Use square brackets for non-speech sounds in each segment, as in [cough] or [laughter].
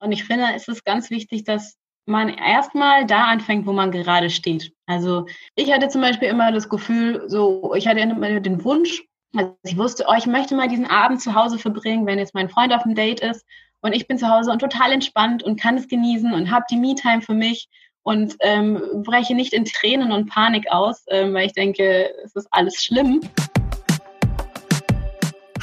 Und ich finde, es ist ganz wichtig, dass man erstmal da anfängt, wo man gerade steht. Also ich hatte zum Beispiel immer das Gefühl, so ich hatte immer den Wunsch, also ich wusste, oh, ich möchte mal diesen Abend zu Hause verbringen, wenn jetzt mein Freund auf dem Date ist und ich bin zu Hause und total entspannt und kann es genießen und habe die Me-Time für mich und ähm, breche nicht in Tränen und Panik aus, ähm, weil ich denke, es ist alles schlimm.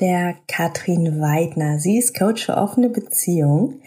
der Katrin Weidner. Sie ist Coach für offene Beziehung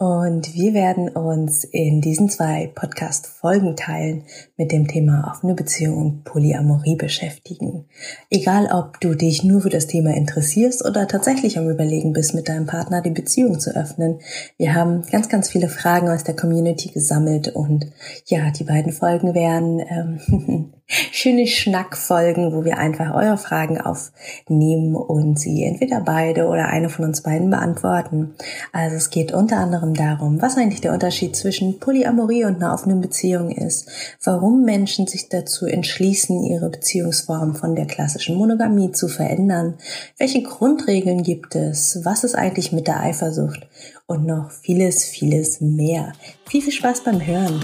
und wir werden uns in diesen zwei Podcast-Folgen teilen mit dem Thema offene Beziehung und Polyamorie beschäftigen. Egal, ob du dich nur für das Thema interessierst oder tatsächlich am Überlegen bist, mit deinem Partner die Beziehung zu öffnen. Wir haben ganz, ganz viele Fragen aus der Community gesammelt und ja, die beiden Folgen werden ähm, [laughs] schöne Schnackfolgen, wo wir einfach eure Fragen aufnehmen und sie entweder beide oder eine von uns beiden beantworten. Also es geht unter anderem anderem darum, was eigentlich der Unterschied zwischen Polyamorie und einer offenen Beziehung ist, warum Menschen sich dazu entschließen, ihre Beziehungsform von der klassischen Monogamie zu verändern, welche Grundregeln gibt es, was ist eigentlich mit der Eifersucht und noch vieles, vieles mehr. Viel, viel Spaß beim Hören!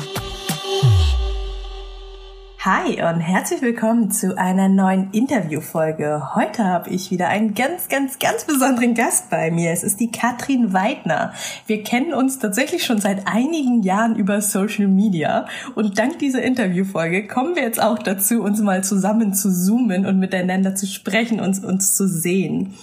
Hi und herzlich willkommen zu einer neuen Interviewfolge. Heute habe ich wieder einen ganz, ganz, ganz besonderen Gast bei mir. Es ist die Katrin Weidner. Wir kennen uns tatsächlich schon seit einigen Jahren über Social Media und dank dieser Interviewfolge kommen wir jetzt auch dazu, uns mal zusammen zu zoomen und miteinander zu sprechen und uns zu sehen.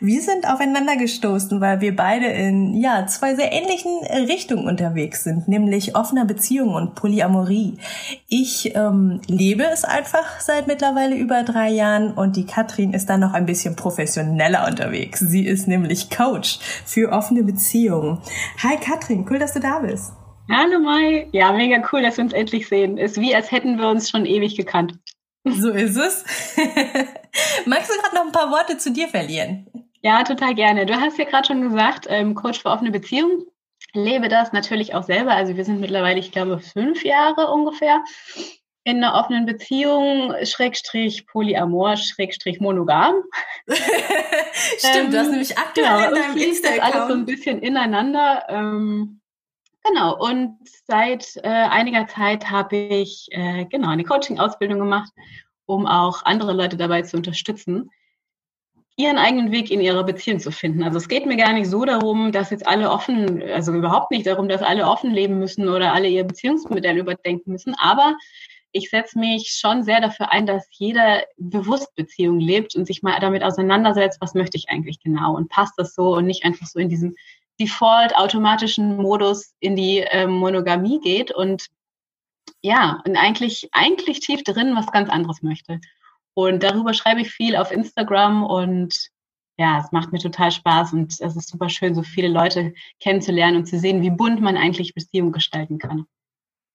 Wir sind aufeinander gestoßen, weil wir beide in ja zwei sehr ähnlichen Richtungen unterwegs sind, nämlich offener Beziehung und Polyamorie. Ich ähm, lebe es einfach seit mittlerweile über drei Jahren und die Katrin ist dann noch ein bisschen professioneller unterwegs. Sie ist nämlich Coach für offene Beziehungen. Hi Katrin, cool, dass du da bist. Hallo Mai. Ja, mega cool, dass wir uns endlich sehen. Ist wie, als hätten wir uns schon ewig gekannt. So ist es. [laughs] Magst du gerade noch ein paar Worte zu dir verlieren? Ja, total gerne. Du hast ja gerade schon gesagt, ähm, Coach für offene Beziehungen. Lebe das natürlich auch selber. Also wir sind mittlerweile, ich glaube, fünf Jahre ungefähr in einer offenen Beziehung, Schrägstrich Polyamor, Schrägstrich monogam. [laughs] Stimmt, ähm, du hast ähm, nämlich aktuell genau, in deinem Insta-Account. Das alles so ein bisschen ineinander. Ähm, genau, und seit äh, einiger Zeit habe ich äh, genau eine Coaching-Ausbildung gemacht, um auch andere Leute dabei zu unterstützen, ihren eigenen Weg in ihrer Beziehung zu finden. Also es geht mir gar nicht so darum, dass jetzt alle offen, also überhaupt nicht darum, dass alle offen leben müssen oder alle ihr Beziehungsmodell überdenken müssen, aber ich setze mich schon sehr dafür ein, dass jeder bewusst Beziehung lebt und sich mal damit auseinandersetzt, was möchte ich eigentlich genau und passt das so und nicht einfach so in diesem default automatischen Modus in die äh, Monogamie geht und ja, und eigentlich, eigentlich tief drin was ganz anderes möchte. Und darüber schreibe ich viel auf Instagram und ja, es macht mir total Spaß und es ist super schön, so viele Leute kennenzulernen und zu sehen, wie bunt man eigentlich Beziehungen gestalten kann.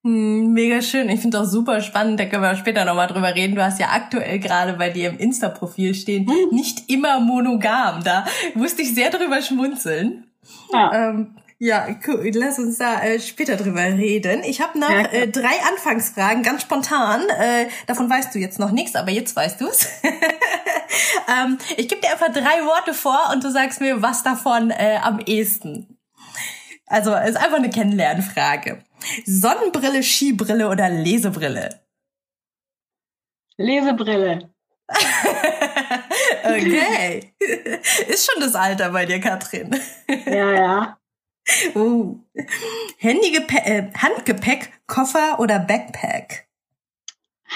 Hm, mega schön. Ich finde auch super spannend. Da können wir später nochmal drüber reden. Du hast ja aktuell gerade bei dir im Insta-Profil stehen, hm. nicht immer monogam. Da musste ich sehr drüber schmunzeln. Ja. Ähm, ja, cool. Lass uns da äh, später drüber reden. Ich habe noch ja, äh, drei Anfangsfragen, ganz spontan. Äh, davon weißt du jetzt noch nichts, aber jetzt weißt du's. [laughs] ähm, ich gebe dir einfach drei Worte vor und du sagst mir, was davon äh, am ehesten. Also ist einfach eine Kennenlernfrage. Sonnenbrille, Skibrille oder Lesebrille? Lesebrille. [laughs] okay. Ist schon das Alter bei dir, Katrin. ja, ja. [laughs] Uh. Handygepäck, äh, Handgepäck, Koffer oder Backpack?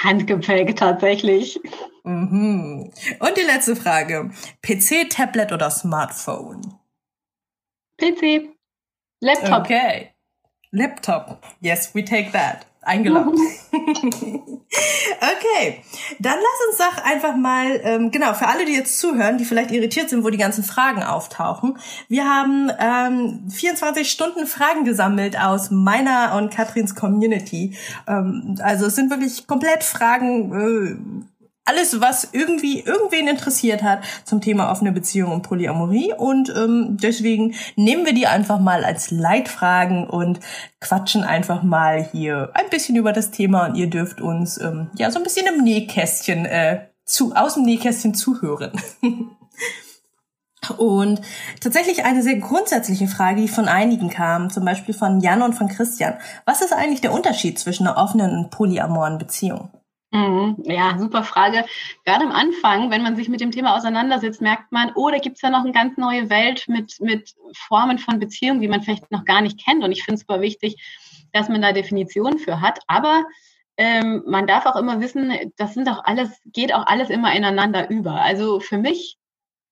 Handgepäck tatsächlich. Mhm. Und die letzte Frage. PC, Tablet oder Smartphone? PC. Laptop. Okay. Laptop. Yes, we take that. Eingeloggt. [laughs] okay, dann lass uns doch einfach mal, ähm, genau, für alle, die jetzt zuhören, die vielleicht irritiert sind, wo die ganzen Fragen auftauchen. Wir haben ähm, 24 Stunden Fragen gesammelt aus meiner und Katrins Community. Ähm, also es sind wirklich komplett Fragen, äh, alles, was irgendwie irgendwen interessiert hat zum Thema offene Beziehung und Polyamorie. Und ähm, deswegen nehmen wir die einfach mal als Leitfragen und quatschen einfach mal hier ein bisschen über das Thema. Und ihr dürft uns ähm, ja so ein bisschen im Nähkästchen äh, zu aus dem Nähkästchen zuhören. [laughs] Und tatsächlich eine sehr grundsätzliche Frage, die von einigen kam, zum Beispiel von Jan und von Christian. Was ist eigentlich der Unterschied zwischen einer offenen und polyamoren Beziehung? Mhm. Ja, super Frage. Gerade am Anfang, wenn man sich mit dem Thema auseinandersetzt, merkt man, oh, da gibt's ja noch eine ganz neue Welt mit, mit Formen von Beziehungen, die man vielleicht noch gar nicht kennt. Und ich finde es super wichtig, dass man da Definitionen für hat. Aber ähm, man darf auch immer wissen, das sind auch alles, geht auch alles immer ineinander über. Also für mich,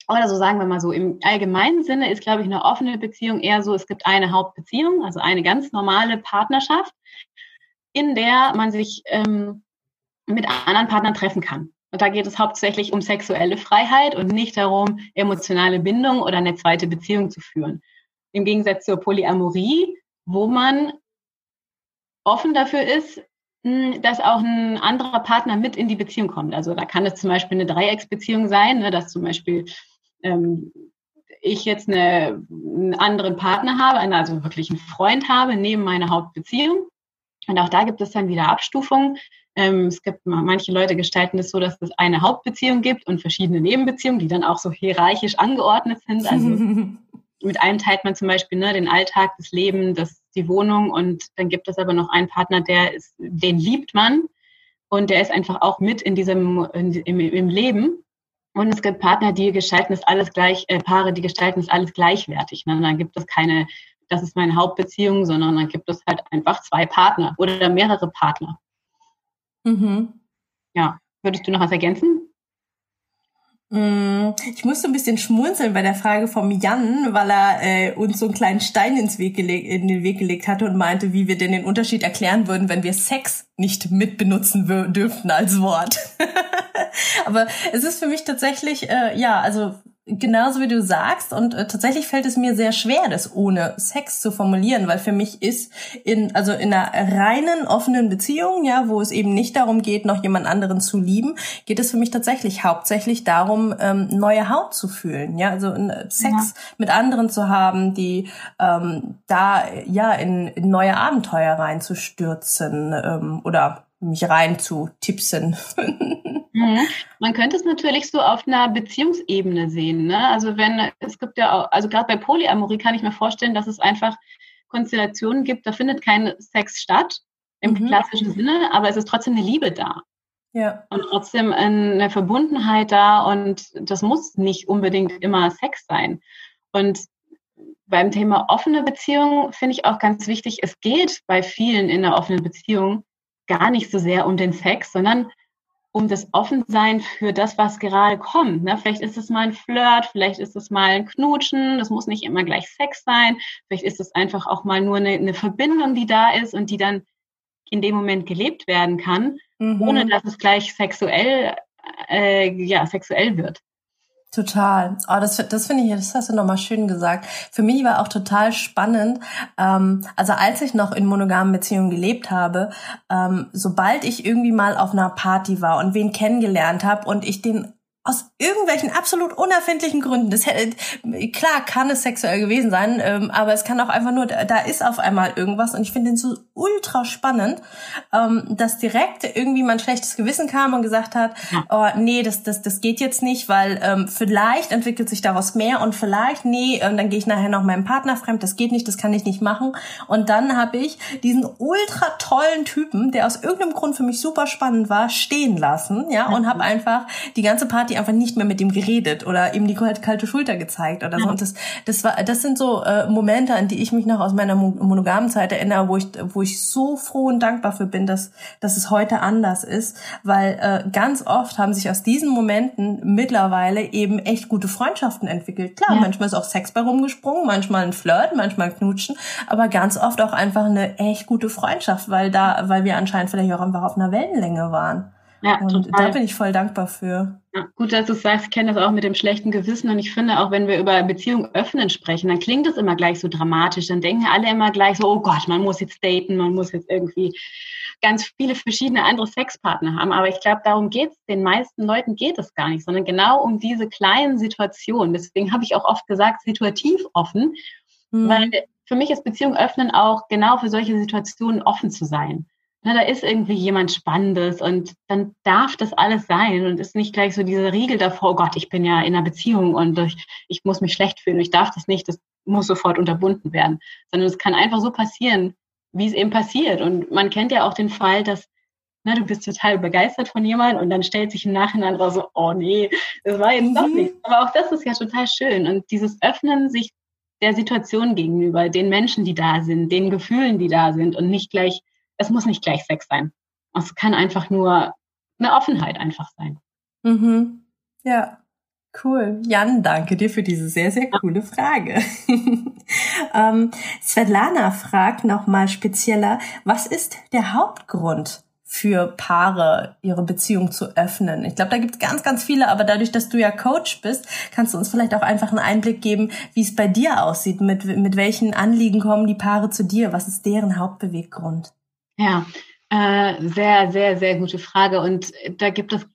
oder so sagen wir mal so, im allgemeinen Sinne ist, glaube ich, eine offene Beziehung eher so, es gibt eine Hauptbeziehung, also eine ganz normale Partnerschaft, in der man sich ähm, mit anderen Partnern treffen kann. Und da geht es hauptsächlich um sexuelle Freiheit und nicht darum, emotionale Bindung oder eine zweite Beziehung zu führen. Im Gegensatz zur Polyamorie, wo man offen dafür ist, hm, dass auch ein anderer Partner mit in die Beziehung kommt. Also da kann es zum Beispiel eine Dreiecksbeziehung sein, ne, dass zum Beispiel ähm, ich jetzt eine, einen anderen Partner habe, also wirklich einen Freund habe neben meiner Hauptbeziehung. Und auch da gibt es dann wieder Abstufungen. Ähm, es gibt manche Leute gestalten es so, dass es eine Hauptbeziehung gibt und verschiedene Nebenbeziehungen, die dann auch so hierarchisch angeordnet sind. Also [laughs] mit einem teilt man zum Beispiel ne, den Alltag, das Leben, das, die Wohnung und dann gibt es aber noch einen Partner, der ist, den liebt man und der ist einfach auch mit in diesem in, im, im Leben. Und es gibt Partner, die gestalten es alles gleich, äh, Paare, die gestalten es alles gleichwertig. Ne? Dann gibt es keine, das ist meine Hauptbeziehung, sondern dann gibt es halt einfach zwei Partner oder mehrere Partner. Mhm. Ja, würdest du noch was ergänzen? Mm, ich musste ein bisschen schmunzeln bei der Frage vom Jan, weil er äh, uns so einen kleinen Stein ins Weg in den Weg gelegt hatte und meinte, wie wir denn den Unterschied erklären würden, wenn wir Sex nicht mitbenutzen dürften als Wort. [laughs] Aber es ist für mich tatsächlich, äh, ja, also genauso wie du sagst und äh, tatsächlich fällt es mir sehr schwer, das ohne Sex zu formulieren, weil für mich ist in also in einer reinen offenen Beziehung, ja, wo es eben nicht darum geht, noch jemand anderen zu lieben, geht es für mich tatsächlich hauptsächlich darum, ähm, neue Haut zu fühlen, ja, also äh, Sex ja. mit anderen zu haben, die ähm, da ja in, in neue Abenteuer reinzustürzen ähm, oder mich rein zu tipsen. [laughs] Mhm. Man könnte es natürlich so auf einer Beziehungsebene sehen. Ne? Also wenn es gibt ja auch, also gerade bei Polyamorie kann ich mir vorstellen, dass es einfach Konstellationen gibt, da findet kein Sex statt im mhm. klassischen Sinne, aber es ist trotzdem eine Liebe da. Ja. Und trotzdem eine Verbundenheit da und das muss nicht unbedingt immer Sex sein. Und beim Thema offene Beziehung finde ich auch ganz wichtig, es geht bei vielen in der offenen Beziehung gar nicht so sehr um den Sex, sondern um das Offensein für das, was gerade kommt. Ne? Vielleicht ist es mal ein Flirt, vielleicht ist es mal ein Knutschen, das muss nicht immer gleich Sex sein, vielleicht ist es einfach auch mal nur eine, eine Verbindung, die da ist und die dann in dem Moment gelebt werden kann, mhm. ohne dass es gleich sexuell, äh, ja, sexuell wird. Total. Oh, das, das finde ich, das hast du nochmal schön gesagt. Für mich war auch total spannend. Ähm, also als ich noch in monogamen Beziehungen gelebt habe, ähm, sobald ich irgendwie mal auf einer Party war und wen kennengelernt habe und ich den aus irgendwelchen absolut unerfindlichen Gründen. Das hätte, klar kann es sexuell gewesen sein, ähm, aber es kann auch einfach nur, da ist auf einmal irgendwas und ich finde den so ultra spannend, ähm, dass direkt irgendwie mein schlechtes Gewissen kam und gesagt hat, oh nee, das, das, das geht jetzt nicht, weil ähm, vielleicht entwickelt sich daraus mehr und vielleicht, nee, ähm, dann gehe ich nachher noch meinem Partner fremd, das geht nicht, das kann ich nicht machen. Und dann habe ich diesen ultra tollen Typen, der aus irgendeinem Grund für mich super spannend war, stehen lassen, ja, und habe einfach die ganze Party einfach nicht mehr mit ihm geredet oder ihm die kalte Schulter gezeigt oder so. Und das, das war, das sind so äh, Momente, an die ich mich noch aus meiner monogamen Zeit erinnere, wo ich, wo ich ich so froh und dankbar für bin, dass, dass es heute anders ist, weil äh, ganz oft haben sich aus diesen Momenten mittlerweile eben echt gute Freundschaften entwickelt. Klar, ja. manchmal ist auch Sex bei rumgesprungen, manchmal ein Flirt, manchmal ein Knutschen, aber ganz oft auch einfach eine echt gute Freundschaft, weil da, weil wir anscheinend vielleicht auch einfach auf einer Wellenlänge waren. Ja, und total. da bin ich voll dankbar für. Ja, gut, dass du sagst, ich kenne das auch mit dem schlechten Gewissen und ich finde auch, wenn wir über Beziehungen öffnen sprechen, dann klingt das immer gleich so dramatisch. Dann denken alle immer gleich so, oh Gott, man muss jetzt daten, man muss jetzt irgendwie ganz viele verschiedene andere Sexpartner haben. Aber ich glaube, darum geht es, den meisten Leuten geht es gar nicht, sondern genau um diese kleinen Situationen. Deswegen habe ich auch oft gesagt, situativ offen, mhm. weil für mich ist Beziehung öffnen auch genau für solche Situationen offen zu sein na, da ist irgendwie jemand Spannendes und dann darf das alles sein und ist nicht gleich so dieser Riegel davor, oh Gott, ich bin ja in einer Beziehung und ich, ich muss mich schlecht fühlen, ich darf das nicht, das muss sofort unterbunden werden, sondern es kann einfach so passieren, wie es eben passiert. Und man kennt ja auch den Fall, dass na, du bist total begeistert von jemandem und dann stellt sich im Nachhinein raus so, oh nee, das war jetzt doch mhm. nichts. Aber auch das ist ja total schön. Und dieses Öffnen sich der Situation gegenüber, den Menschen, die da sind, den Gefühlen, die da sind und nicht gleich es muss nicht gleich Sex sein. Es kann einfach nur eine Offenheit einfach sein. Mhm. Ja, cool. Jan, danke dir für diese sehr, sehr coole Frage. [laughs] ähm, Svetlana fragt nochmal spezieller, was ist der Hauptgrund für Paare, ihre Beziehung zu öffnen? Ich glaube, da gibt es ganz, ganz viele, aber dadurch, dass du ja Coach bist, kannst du uns vielleicht auch einfach einen Einblick geben, wie es bei dir aussieht. Mit, mit welchen Anliegen kommen die Paare zu dir? Was ist deren Hauptbeweggrund? Ja, äh, sehr, sehr, sehr gute Frage. Und da gibt es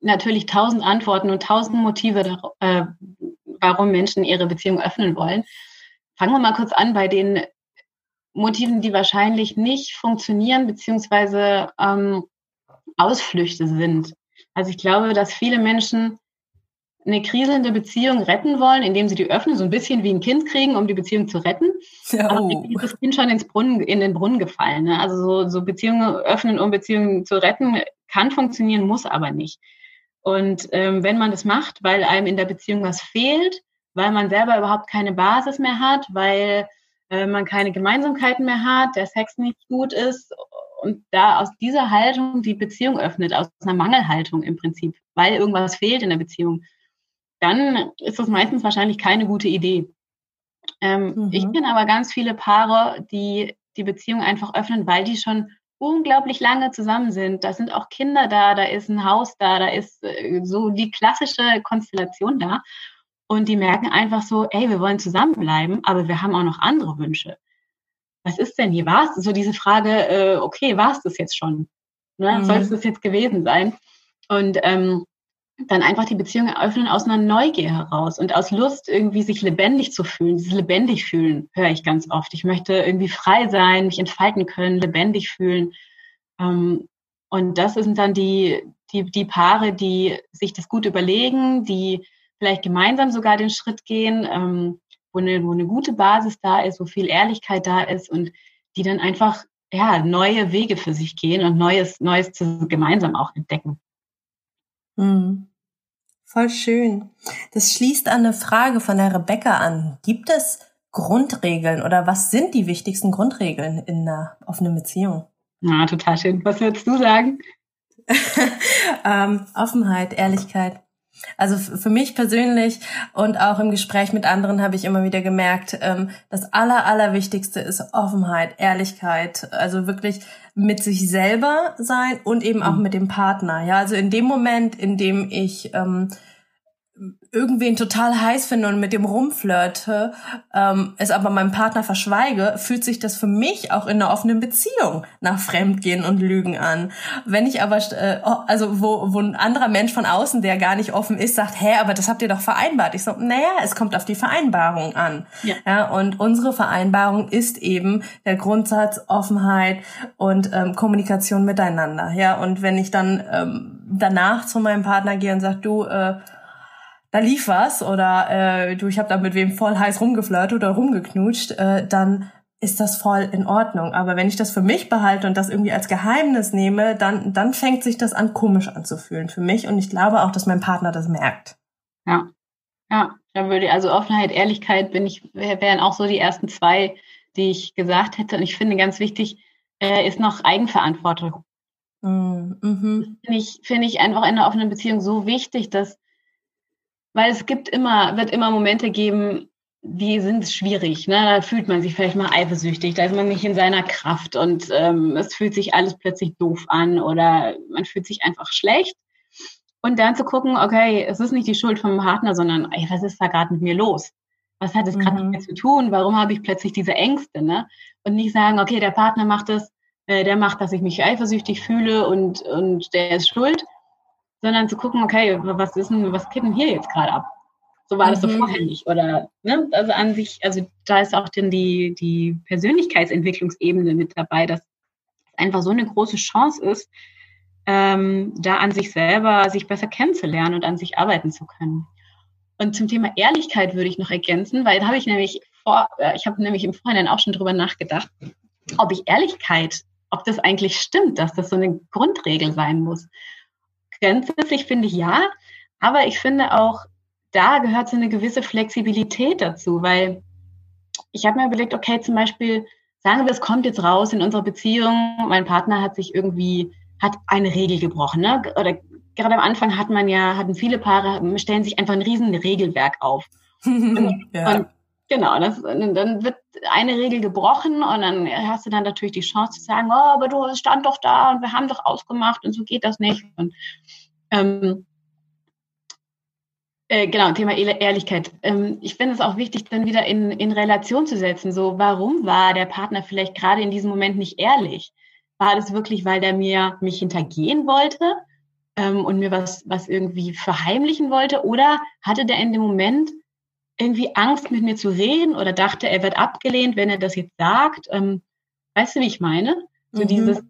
natürlich tausend Antworten und tausend Motive, äh, warum Menschen ihre Beziehung öffnen wollen. Fangen wir mal kurz an bei den Motiven, die wahrscheinlich nicht funktionieren, beziehungsweise ähm, Ausflüchte sind. Also ich glaube, dass viele Menschen eine kriselnde Beziehung retten wollen, indem sie die öffnen, so ein bisschen wie ein Kind kriegen, um die Beziehung zu retten. [laughs] Ja, oh. Aber ist das Kind schon ins Brunnen, in den Brunnen gefallen. Ne? Also so, so Beziehungen öffnen, um Beziehungen zu retten, kann funktionieren, muss aber nicht. Und ähm, wenn man das macht, weil einem in der Beziehung was fehlt, weil man selber überhaupt keine Basis mehr hat, weil äh, man keine Gemeinsamkeiten mehr hat, der Sex nicht gut ist und da aus dieser Haltung die Beziehung öffnet, aus einer Mangelhaltung im Prinzip, weil irgendwas fehlt in der Beziehung, dann ist das meistens wahrscheinlich keine gute Idee. Ähm, mhm. Ich kenne aber ganz viele Paare, die die Beziehung einfach öffnen, weil die schon unglaublich lange zusammen sind. Da sind auch Kinder da, da ist ein Haus da, da ist äh, so die klassische Konstellation da. Und die merken einfach so, ey, wir wollen zusammenbleiben, aber wir haben auch noch andere Wünsche. Was ist denn hier? War es so diese Frage, äh, okay, war es das jetzt schon? Ne? Mhm. Soll es das jetzt gewesen sein? Und ähm, dann einfach die Beziehung eröffnen aus einer Neugier heraus und aus Lust, irgendwie sich lebendig zu fühlen. Dieses lebendig fühlen höre ich ganz oft. Ich möchte irgendwie frei sein, mich entfalten können, lebendig fühlen. Ähm, und das sind dann die, die, die Paare, die sich das gut überlegen, die vielleicht gemeinsam sogar den Schritt gehen, ähm, wo, eine, wo eine gute Basis da ist, wo viel Ehrlichkeit da ist und die dann einfach ja, neue Wege für sich gehen und Neues, Neues zu, gemeinsam auch entdecken. Mhm. Voll schön. Das schließt an eine Frage von der Rebecca an. Gibt es Grundregeln oder was sind die wichtigsten Grundregeln in einer offenen Beziehung? Ja, total schön. Was würdest du sagen? [laughs] ähm, Offenheit, Ehrlichkeit. Also für mich persönlich und auch im Gespräch mit anderen habe ich immer wieder gemerkt, ähm, das Aller, Allerwichtigste ist Offenheit, Ehrlichkeit. Also wirklich mit sich selber sein und eben auch mhm. mit dem Partner. Ja, also in dem Moment, in dem ich ähm, irgendwen total heiß finde und mit dem rumflirte, ähm, es aber meinem Partner verschweige, fühlt sich das für mich auch in einer offenen Beziehung nach Fremdgehen und Lügen an. Wenn ich aber, äh, oh, also wo, wo ein anderer Mensch von außen, der gar nicht offen ist, sagt, hä, aber das habt ihr doch vereinbart. Ich so, naja, es kommt auf die Vereinbarung an. Ja. ja und unsere Vereinbarung ist eben der Grundsatz Offenheit und ähm, Kommunikation miteinander. Ja, und wenn ich dann ähm, danach zu meinem Partner gehe und sage, du, äh, da lief was oder äh, du, ich habe da mit wem voll heiß rumgeflirtet oder rumgeknutscht, äh, dann ist das voll in Ordnung. Aber wenn ich das für mich behalte und das irgendwie als Geheimnis nehme, dann, dann fängt sich das an, komisch anzufühlen für mich. Und ich glaube auch, dass mein Partner das merkt. Ja. Ja, da würde also Offenheit, Ehrlichkeit bin ich, wären auch so die ersten zwei, die ich gesagt hätte. Und ich finde ganz wichtig, äh, ist noch Eigenverantwortung. Mm, mhm. Finde ich, find ich einfach in einer offenen Beziehung so wichtig, dass, weil es gibt immer, wird immer Momente geben, die sind schwierig. Ne? Da fühlt man sich vielleicht mal eifersüchtig, da ist man nicht in seiner Kraft und ähm, es fühlt sich alles plötzlich doof an oder man fühlt sich einfach schlecht. Und dann zu gucken, okay, es ist nicht die Schuld vom Partner, sondern ey, was ist da gerade mit mir los? Was hat es gerade mhm. mit mir zu tun? Warum habe ich plötzlich diese Ängste? Ne? Und nicht sagen, okay, der Partner macht es, äh, der macht, dass ich mich eifersüchtig fühle und, und der ist schuld, sondern zu gucken, okay, was ist denn, was geht denn hier jetzt gerade ab? So war das mhm. so vorher nicht. Oder, ne? Also an sich, also da ist auch denn die, die Persönlichkeitsentwicklungsebene mit dabei, dass es einfach so eine große Chance ist, ähm, da an sich selber sich besser kennenzulernen und an sich arbeiten zu können. Und zum Thema Ehrlichkeit würde ich noch ergänzen, weil da habe ich nämlich vor, äh, ich habe nämlich im Vorhinein auch schon drüber nachgedacht, ob ich Ehrlichkeit, ob das eigentlich stimmt, dass das so eine Grundregel sein muss. Grundsätzlich finde ich ja, aber ich finde auch, da gehört so eine gewisse Flexibilität dazu, weil ich habe mir überlegt, okay, zum Beispiel, sagen wir, es kommt jetzt raus in unserer Beziehung, mein Partner hat sich irgendwie, hat eine Regel gebrochen, ne? Oder gerade am Anfang hat man ja, hatten viele Paare, stellen sich einfach ein riesen Regelwerk auf. [laughs] Und, ja. und genau, das, dann wird eine Regel gebrochen und dann hast du dann natürlich die Chance zu sagen, oh, aber du stand doch da und wir haben doch ausgemacht und so geht das nicht. Und ähm, äh, genau, Thema Ehrlichkeit. Ähm, ich finde es auch wichtig, dann wieder in, in Relation zu setzen. So, warum war der Partner vielleicht gerade in diesem Moment nicht ehrlich? War das wirklich, weil der mir mich hintergehen wollte ähm, und mir was, was irgendwie verheimlichen wollte? Oder hatte der in dem Moment irgendwie Angst, mit mir zu reden oder dachte, er wird abgelehnt, wenn er das jetzt sagt? Ähm, weißt du, wie ich meine? So mhm. dieses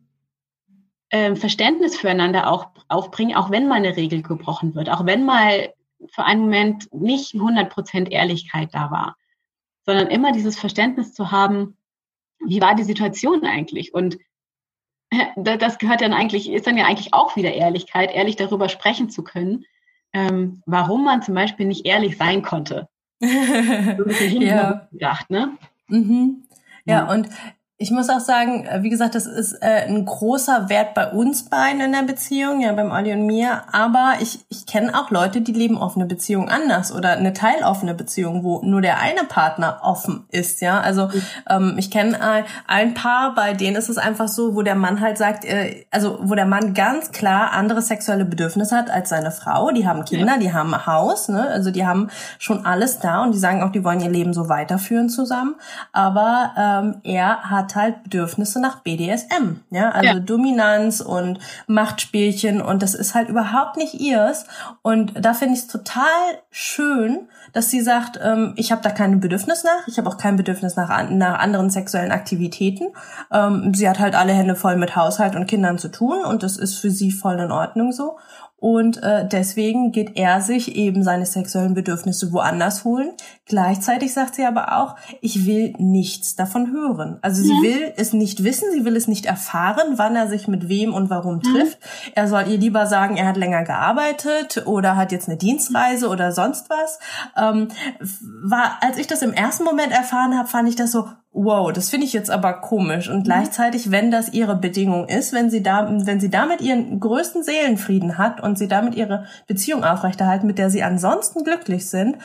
ähm, Verständnis füreinander auch aufbringen, auch wenn mal eine Regel gebrochen wird, auch wenn mal für einen Moment nicht 100% Ehrlichkeit da war, sondern immer dieses Verständnis zu haben, wie war die Situation eigentlich? Und das gehört dann eigentlich, ist dann ja eigentlich auch wieder Ehrlichkeit, ehrlich darüber sprechen zu können, ähm, warum man zum Beispiel nicht ehrlich sein konnte. [laughs] ja. gedacht, ne? Mhm. Ja, ja, und ich muss auch sagen, äh, wie gesagt, das ist äh, ein großer Wert bei uns beiden in der Beziehung, ja, beim Olli und mir. Aber ich, ich kenne auch Leute, die leben offene Beziehungen anders oder eine teiloffene Beziehung, wo nur der eine Partner offen ist, ja. Also mhm. ähm, ich kenne ein, ein Paar, bei denen ist es einfach so, wo der Mann halt sagt, äh, also wo der Mann ganz klar andere sexuelle Bedürfnisse hat als seine Frau. Die haben Kinder, die haben ein Haus, ne? Also die haben schon alles da und die sagen auch, die wollen ihr Leben so weiterführen zusammen. Aber ähm, er hat halt Bedürfnisse nach BDSM, ja, also ja. Dominanz und Machtspielchen und das ist halt überhaupt nicht ihrs und da finde ich es total schön, dass sie sagt, ähm, ich habe da kein Bedürfnis nach, ich habe auch kein Bedürfnis nach, nach anderen sexuellen Aktivitäten. Ähm, sie hat halt alle Hände voll mit Haushalt und Kindern zu tun und das ist für sie voll in Ordnung so. Und äh, deswegen geht er sich eben seine sexuellen Bedürfnisse woanders holen. Gleichzeitig sagt sie aber auch, ich will nichts davon hören. Also sie mhm. will es nicht wissen, sie will es nicht erfahren, wann er sich mit wem und warum trifft. Er soll ihr lieber sagen, er hat länger gearbeitet oder hat jetzt eine Dienstreise oder sonst was. Ähm, war, als ich das im ersten Moment erfahren habe, fand ich das so, wow, das finde ich jetzt aber komisch. Und mhm. gleichzeitig, wenn das ihre Bedingung ist, wenn sie da, wenn sie damit ihren größten Seelenfrieden hat und sie damit ihre Beziehung aufrechterhalten, mit der sie ansonsten glücklich sind,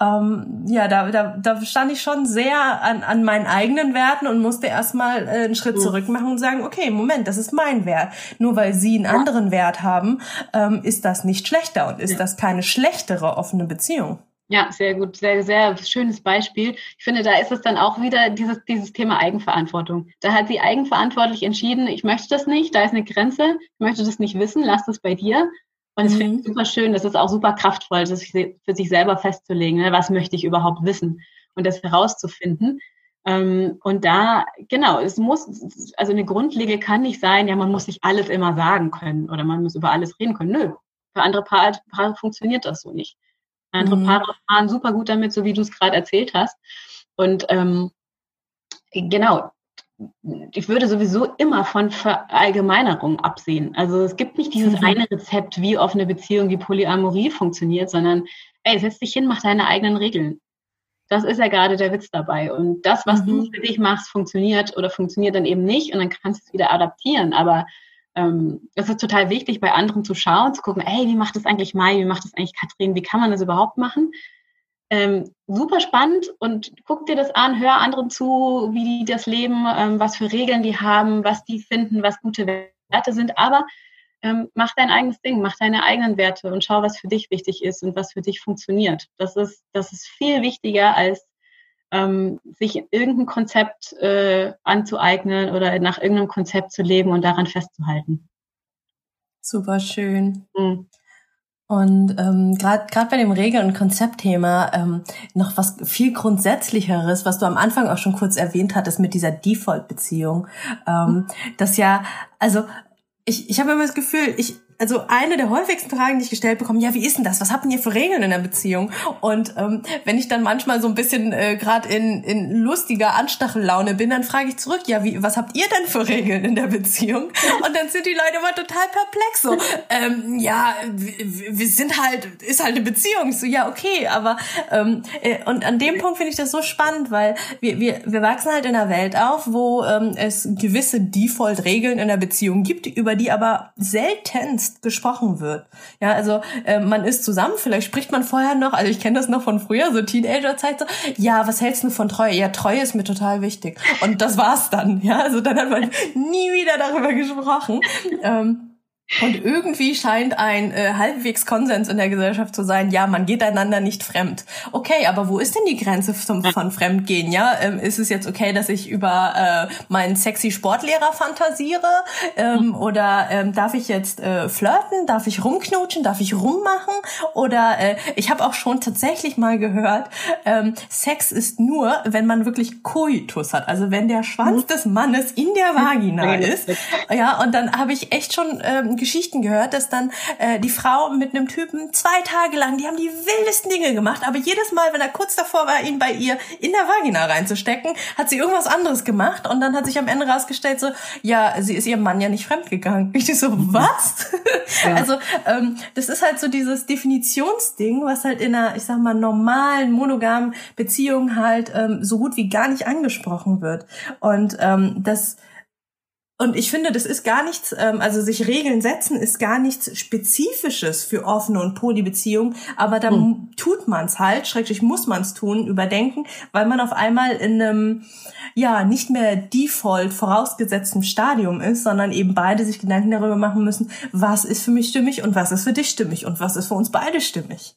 ähm, ja, da, da, da stand ich schon sehr an, an meinen eigenen Werten und musste erstmal äh, einen Schritt mhm. zurück machen und sagen, okay, Moment, das ist mein Wert. Nur weil sie einen anderen Wert haben, ähm, ist das nicht schlechter und ist ja. das keine schlechtere offene Beziehung. Ja, sehr gut, sehr, sehr schönes Beispiel. Ich finde, da ist es dann auch wieder dieses, dieses Thema Eigenverantwortung. Da hat sie eigenverantwortlich entschieden, ich möchte das nicht, da ist eine Grenze, ich möchte das nicht wissen, lass das bei dir. Und es mhm. finde ich super schön, das ist auch super kraftvoll, das für sich selber festzulegen, ne? was möchte ich überhaupt wissen und das herauszufinden. Ähm, und da, genau, es muss, also eine Grundlege kann nicht sein, ja, man muss sich alles immer sagen können oder man muss über alles reden können. Nö, für andere Paare, Paare funktioniert das so nicht. Andere mhm. Paare fahren super gut damit, so wie du es gerade erzählt hast. Und ähm, genau, ich würde sowieso immer von Verallgemeinerung absehen. Also es gibt nicht dieses mhm. eine Rezept, wie offene Beziehung, wie Polyamorie funktioniert, sondern ey, setz dich hin, mach deine eigenen Regeln. das ist ja gerade der Witz dabei. Und das, was mhm. du für dich machst, funktioniert oder funktioniert dann eben nicht und dann kannst du es wieder adaptieren. Aber ähm, es ist total wichtig, bei anderen zu schauen, zu gucken, hey, wie macht das eigentlich Mai, wie macht das eigentlich Katrin, wie kann man das überhaupt machen? Ähm, super spannend und guck dir das an, hör anderen zu, wie die das leben, ähm, was für Regeln die haben, was die finden, was gute Werte sind, aber ähm, mach dein eigenes Ding, mach deine eigenen Werte und schau, was für dich wichtig ist und was für dich funktioniert. Das ist, das ist viel wichtiger als ähm, sich irgendein Konzept äh, anzueignen oder nach irgendeinem Konzept zu leben und daran festzuhalten. Super schön. Mhm. Und ähm, gerade bei dem Regel- und Konzeptthema ähm, noch was viel grundsätzlicheres, was du am Anfang auch schon kurz erwähnt hattest mit dieser Default-Beziehung. Ähm, das ja, also ich, ich habe immer das Gefühl, ich also eine der häufigsten Fragen, die ich gestellt bekomme, ja, wie ist denn das? Was habt ihr für Regeln in der Beziehung? Und ähm, wenn ich dann manchmal so ein bisschen äh, gerade in, in lustiger Anstachellaune bin, dann frage ich zurück, ja, wie, was habt ihr denn für Regeln in der Beziehung? Und dann sind die Leute immer total perplex. So, ähm, ja, wir, sind halt, ist halt eine Beziehung. So, ja, okay, aber ähm, äh, und an dem Punkt finde ich das so spannend, weil wir, wir, wir wachsen halt in einer Welt auf, wo ähm, es gewisse Default-Regeln in der Beziehung gibt, über die aber selten gesprochen wird. Ja, also äh, man ist zusammen, vielleicht spricht man vorher noch, also ich kenne das noch von früher, so Teenagerzeit, so, ja, was hältst du von Treue? Ja, Treue ist mir total wichtig. Und das war's dann, ja, also dann hat man nie wieder darüber gesprochen. Ähm, und irgendwie scheint ein äh, halbwegs Konsens in der Gesellschaft zu sein, ja, man geht einander nicht fremd. Okay, aber wo ist denn die Grenze zum, von Fremdgehen? Ja, ähm, ist es jetzt okay, dass ich über äh, meinen sexy Sportlehrer fantasiere? Ähm, mhm. Oder ähm, darf ich jetzt äh, flirten? Darf ich rumknutschen? Darf ich rummachen? Oder äh, ich habe auch schon tatsächlich mal gehört, ähm, Sex ist nur, wenn man wirklich Koitus hat. Also wenn der Schwanz mhm. des Mannes in der Vagina ist. Ja, und dann habe ich echt schon ähm, Geschichten gehört, dass dann äh, die Frau mit einem Typen zwei Tage lang, die haben die wildesten Dinge gemacht, aber jedes Mal, wenn er kurz davor war, ihn bei ihr in der Vagina reinzustecken, hat sie irgendwas anderes gemacht und dann hat sich am Ende rausgestellt so, ja, sie ist ihrem Mann ja nicht fremdgegangen. Ich so, was? Ja. [laughs] Also ähm, das ist halt so dieses Definitionsding, was halt in einer, ich sag mal, normalen, monogamen Beziehung halt ähm, so gut wie gar nicht angesprochen wird. Und ähm, das und ich finde, das ist gar nichts, ähm, also sich Regeln setzen ist gar nichts Spezifisches für offene und Polybeziehungen, aber dann hm. tut man es halt, schrecklich muss man es tun, überdenken, weil man auf einmal in einem, ja, nicht mehr default vorausgesetzten Stadium ist, sondern eben beide sich Gedanken darüber machen müssen, was ist für mich stimmig und was ist für dich stimmig und was ist für uns beide stimmig.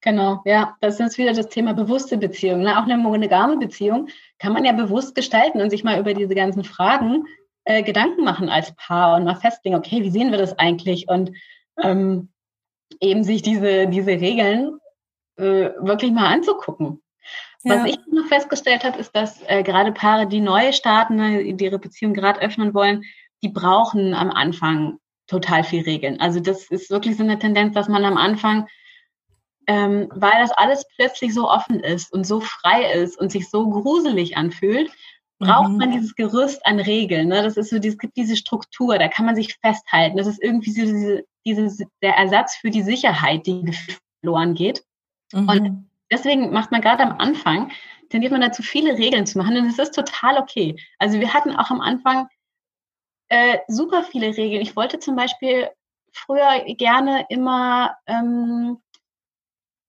Genau, ja, das ist jetzt wieder das Thema bewusste Beziehung. Ne? Auch eine monogame Beziehung kann man ja bewusst gestalten und sich mal über diese ganzen Fragen äh, Gedanken machen als Paar und mal festlegen, okay, wie sehen wir das eigentlich? Und ähm, eben sich diese, diese Regeln äh, wirklich mal anzugucken. Ja. Was ich noch festgestellt habe, ist, dass äh, gerade Paare, die neu starten, ne, die ihre Beziehung gerade öffnen wollen, die brauchen am Anfang total viel Regeln. Also das ist wirklich so eine Tendenz, dass man am Anfang, ähm, weil das alles plötzlich so offen ist und so frei ist und sich so gruselig anfühlt, braucht mhm. man dieses Gerüst an Regeln. Ne? Das ist so, es gibt diese Struktur, da kann man sich festhalten. Das ist irgendwie so diese, diese, der Ersatz für die Sicherheit, die verloren geht. Mhm. Und deswegen macht man gerade am Anfang, tendiert man dazu, viele Regeln zu machen. Und es ist total okay. Also wir hatten auch am Anfang äh, super viele Regeln. Ich wollte zum Beispiel früher gerne immer ähm,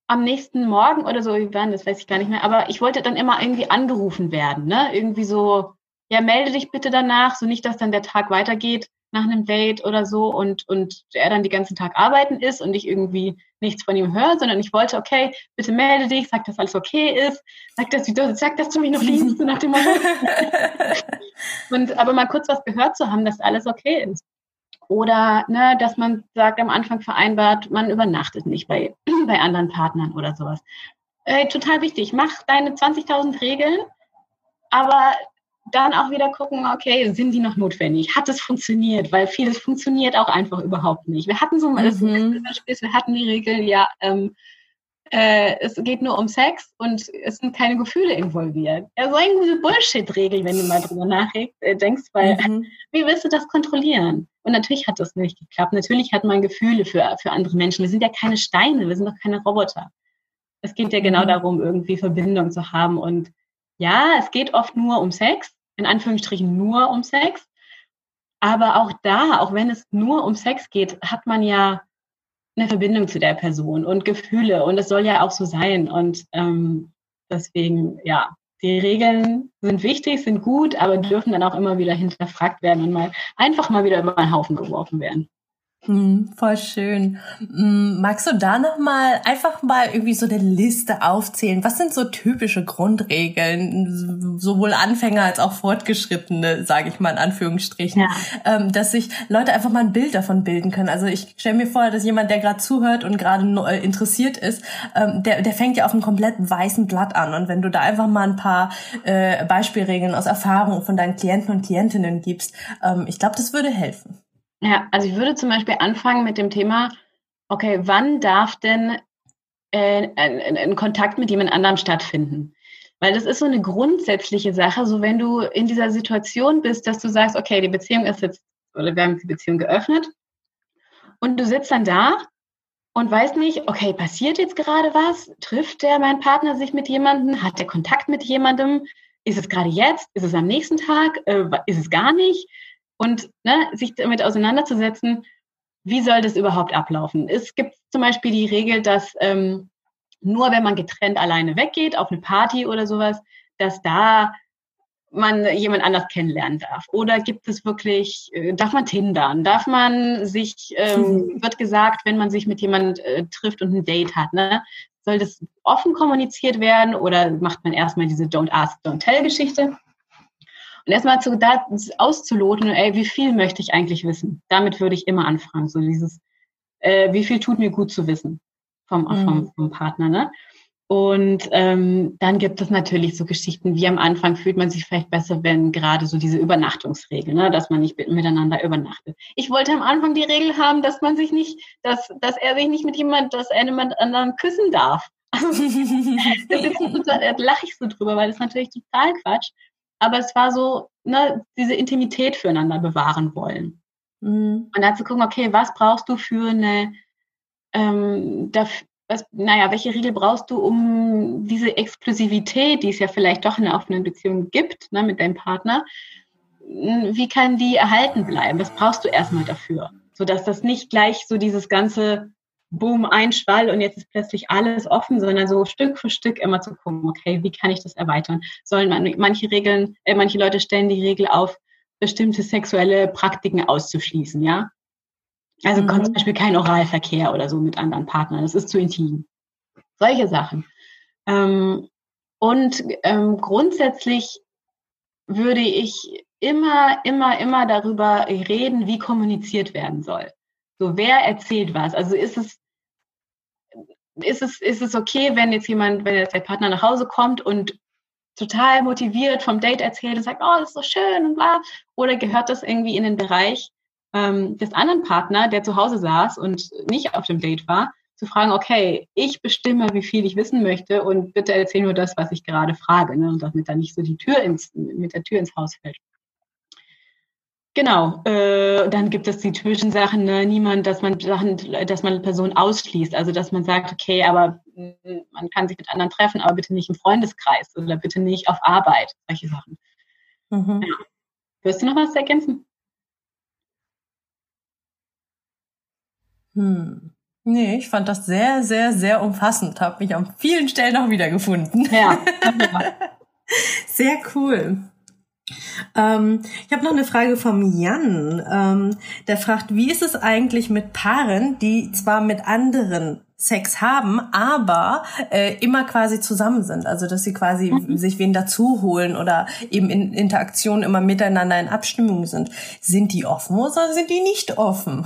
am nächsten Morgen oder so, wie waren das, weiß ich gar nicht mehr, aber ich wollte dann immer irgendwie angerufen werden, ne? Irgendwie so, ja, melde dich bitte danach, so nicht, dass dann der Tag weitergeht nach einem Date oder so und, und er dann den ganzen Tag arbeiten ist und ich irgendwie nichts von ihm höre, sondern ich wollte, okay, bitte melde dich, sag, dass alles okay ist, sag, dass du, sag, dass du mich noch liebst, nach dem Motto. [laughs] und aber mal kurz was gehört zu haben, dass alles okay ist. Oder ne, dass man sagt, am Anfang vereinbart, man übernachtet nicht bei, [clears throat] bei anderen Partnern oder sowas. Äh, total wichtig. Mach deine 20.000 Regeln, aber dann auch wieder gucken, okay, sind die noch notwendig? Hat es funktioniert? Weil vieles funktioniert auch einfach überhaupt nicht. Wir hatten so mal mhm. das wir hatten die Regel, ja, ähm, äh, es geht nur um Sex und es sind keine Gefühle involviert. Ja, so eine Bullshit-Regel, wenn du mal drüber nachdenkst, äh, weil mhm. [laughs] wie willst du das kontrollieren? Und natürlich hat das nicht geklappt. Natürlich hat man Gefühle für, für andere Menschen. Wir sind ja keine Steine, wir sind doch keine Roboter. Es geht ja genau mhm. darum, irgendwie Verbindung zu haben. Und ja, es geht oft nur um Sex, in Anführungsstrichen nur um Sex. Aber auch da, auch wenn es nur um Sex geht, hat man ja eine Verbindung zu der Person und Gefühle. Und es soll ja auch so sein. Und ähm, deswegen, ja, die Regeln sind wichtig, sind gut, aber dürfen dann auch immer wieder hinterfragt werden und mal einfach mal wieder über einen Haufen geworfen werden. Hm, voll schön. Hm, magst du da noch mal einfach mal irgendwie so eine Liste aufzählen? Was sind so typische Grundregeln, sowohl Anfänger als auch Fortgeschrittene, sage ich mal in Anführungsstrichen, ja. ähm, dass sich Leute einfach mal ein Bild davon bilden können? Also ich stelle mir vor, dass jemand, der gerade zuhört und gerade äh, interessiert ist, ähm, der, der fängt ja auf einem komplett weißen Blatt an. Und wenn du da einfach mal ein paar äh, Beispielregeln aus Erfahrung von deinen Klienten und Klientinnen gibst, ähm, ich glaube, das würde helfen. Ja, also ich würde zum Beispiel anfangen mit dem Thema, okay, wann darf denn äh, ein, ein Kontakt mit jemand anderem stattfinden? Weil das ist so eine grundsätzliche Sache, so wenn du in dieser Situation bist, dass du sagst, okay, die Beziehung ist jetzt, oder wir haben die Beziehung geöffnet und du sitzt dann da und weißt nicht, okay, passiert jetzt gerade was? Trifft der mein Partner sich mit jemandem? Hat der Kontakt mit jemandem? Ist es gerade jetzt? Ist es am nächsten Tag? Äh, ist es gar nicht? Und ne, sich damit auseinanderzusetzen, wie soll das überhaupt ablaufen? Es gibt zum Beispiel die Regel, dass ähm, nur wenn man getrennt alleine weggeht, auf eine Party oder sowas, dass da man jemand anders kennenlernen darf? Oder gibt es wirklich, äh, darf man tindern? Darf man sich, ähm, [laughs] wird gesagt, wenn man sich mit jemand äh, trifft und ein Date hat, ne? Soll das offen kommuniziert werden oder macht man erstmal diese Don't Ask, Don't Tell Geschichte? Und erstmal zu, da auszuloten, ey, wie viel möchte ich eigentlich wissen? Damit würde ich immer anfangen. So dieses, äh, wie viel tut mir gut zu wissen vom, mhm. vom, vom Partner, ne? Und ähm, dann gibt es natürlich so Geschichten, wie am Anfang fühlt man sich vielleicht besser, wenn gerade so diese Übernachtungsregel, ne, dass man nicht miteinander übernachtet. Ich wollte am Anfang die Regel haben, dass man sich nicht, dass, dass er sich nicht mit jemand, dass er jemand anderen küssen darf. [laughs] [laughs] da lache ich so drüber, weil das ist natürlich total Quatsch aber es war so, ne, diese Intimität füreinander bewahren wollen. Mhm. Und dann zu gucken, okay, was brauchst du für eine, ähm, dafür, was, naja, welche Regel brauchst du, um diese Exklusivität, die es ja vielleicht doch in einer offenen Beziehung gibt, ne, mit deinem Partner, wie kann die erhalten bleiben? Was brauchst du erstmal dafür? Sodass das nicht gleich so dieses ganze boom, ein Schwall und jetzt ist plötzlich alles offen, sondern so Stück für Stück immer zu gucken, okay, wie kann ich das erweitern? Sollen man, manche Regeln, äh, manche Leute stellen die Regel auf, bestimmte sexuelle Praktiken auszuschließen, ja? Also mhm. kommt zum Beispiel kein Oralverkehr oder so mit anderen Partnern, das ist zu intim. Solche Sachen. Ähm, und ähm, grundsätzlich würde ich immer, immer, immer darüber reden, wie kommuniziert werden soll. So, wer erzählt was? Also ist es ist es, ist es okay, wenn jetzt jemand, wenn jetzt der Partner nach Hause kommt und total motiviert vom Date erzählt und sagt, oh, das ist so schön und bla, oder gehört das irgendwie in den Bereich ähm, des anderen Partner, der zu Hause saß und nicht auf dem Date war, zu fragen, okay, ich bestimme, wie viel ich wissen möchte und bitte erzähl nur das, was ich gerade frage, ne, und damit da nicht so die Tür ins, mit der Tür ins Haus fällt. Genau, äh, dann gibt es die typischen Sachen, ne? niemand, dass man Sachen, dass man Personen ausschließt, also dass man sagt, okay, aber hm, man kann sich mit anderen treffen, aber bitte nicht im Freundeskreis oder bitte nicht auf Arbeit, solche Sachen. Mhm. Ja. Wirst du noch was ergänzen? Hm. Nee, ich fand das sehr, sehr, sehr umfassend. Habe mich an vielen Stellen auch wiedergefunden. Ja. [laughs] sehr cool. Ähm, ich habe noch eine Frage vom Jan. Ähm, der fragt, wie ist es eigentlich mit Paaren, die zwar mit anderen Sex haben, aber äh, immer quasi zusammen sind. Also dass sie quasi mhm. sich wen dazu holen oder eben in Interaktion immer miteinander in Abstimmung sind. Sind die offen oder sind die nicht offen?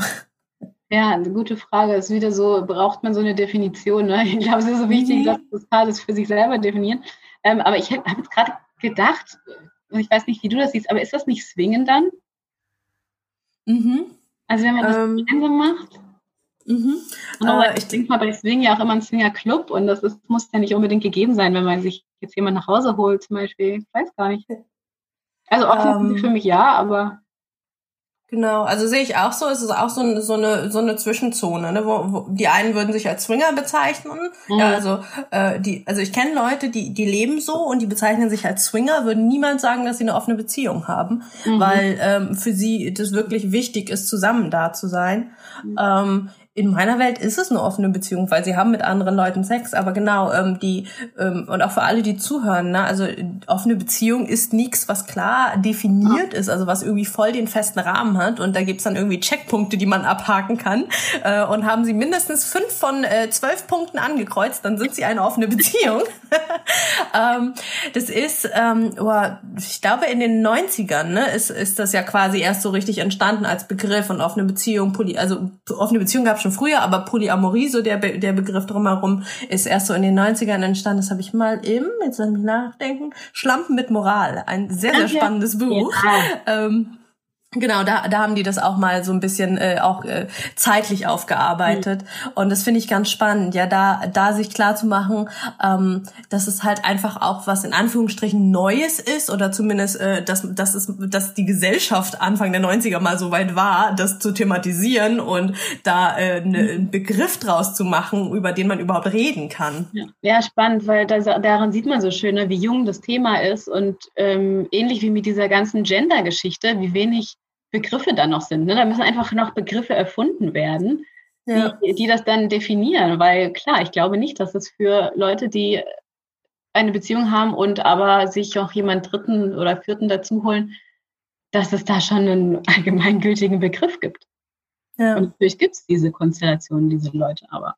Ja, eine gute Frage. Ist wieder so, braucht man so eine Definition. Ne? Ich glaube, es ist so wichtig, mhm. dass das Paar das für sich selber definieren. Ähm, aber ich habe jetzt gerade gedacht, ich weiß nicht, wie du das siehst, aber ist das nicht Swingen dann? Mhm. Also wenn man das ähm, gemeinsam macht? Mhm. Aber äh, ich denke mal bei Swing ja auch immer ein Swinger-Club und das ist, muss ja nicht unbedingt gegeben sein, wenn man sich jetzt jemand nach Hause holt zum Beispiel. Ich weiß gar nicht. Also offen ähm, für mich ja, aber Genau, also sehe ich auch so, es ist auch so, eine so eine so eine Zwischenzone, ne, wo, wo die einen würden sich als Swinger bezeichnen, mhm. ja, also äh, die, also ich kenne Leute, die die leben so und die bezeichnen sich als Swinger, würden niemand sagen, dass sie eine offene Beziehung haben, mhm. weil ähm, für sie das wirklich wichtig ist, zusammen da zu sein. Mhm. Ähm, in meiner Welt ist es eine offene Beziehung, weil sie haben mit anderen Leuten Sex. Aber genau, ähm, die ähm, und auch für alle, die zuhören, ne, also offene Beziehung ist nichts, was klar definiert ist, also was irgendwie voll den festen Rahmen hat. Und da gibt's dann irgendwie Checkpunkte, die man abhaken kann. Äh, und haben sie mindestens fünf von äh, zwölf Punkten angekreuzt, dann sind sie eine offene Beziehung. [laughs] ähm, das ist, ähm, oh, ich glaube, in den 90ern ne, ist, ist das ja quasi erst so richtig entstanden als Begriff und offene Beziehung, also offene Beziehung gab schon früher, aber Polyamorie, so der, Be der Begriff drumherum, ist erst so in den 90ern entstanden. Das habe ich mal im, jetzt lass mich nachdenken, Schlampen mit Moral. Ein sehr, sehr spannendes Buch. Ja. Ähm, Genau, da, da haben die das auch mal so ein bisschen äh, auch äh, zeitlich aufgearbeitet. Mhm. Und das finde ich ganz spannend, ja, da, da sich klar zu machen, ähm, dass es halt einfach auch was in Anführungsstrichen Neues ist oder zumindest, äh, dass, dass, es, dass die Gesellschaft Anfang der 90er mal so weit war, das zu thematisieren und da äh, ne, mhm. einen Begriff draus zu machen, über den man überhaupt reden kann. Ja, ja spannend, weil das, daran sieht man so schön, ne, wie jung das Thema ist und ähm, ähnlich wie mit dieser ganzen Gender-Geschichte, wie wenig Begriffe da noch sind. Ne? Da müssen einfach noch Begriffe erfunden werden, ja. die, die das dann definieren. Weil klar, ich glaube nicht, dass es für Leute, die eine Beziehung haben und aber sich auch jemand Dritten oder Vierten dazu holen, dass es da schon einen [laughs] allgemeingültigen Begriff gibt. Ja. Und natürlich gibt es diese Konstellationen, diese Leute, aber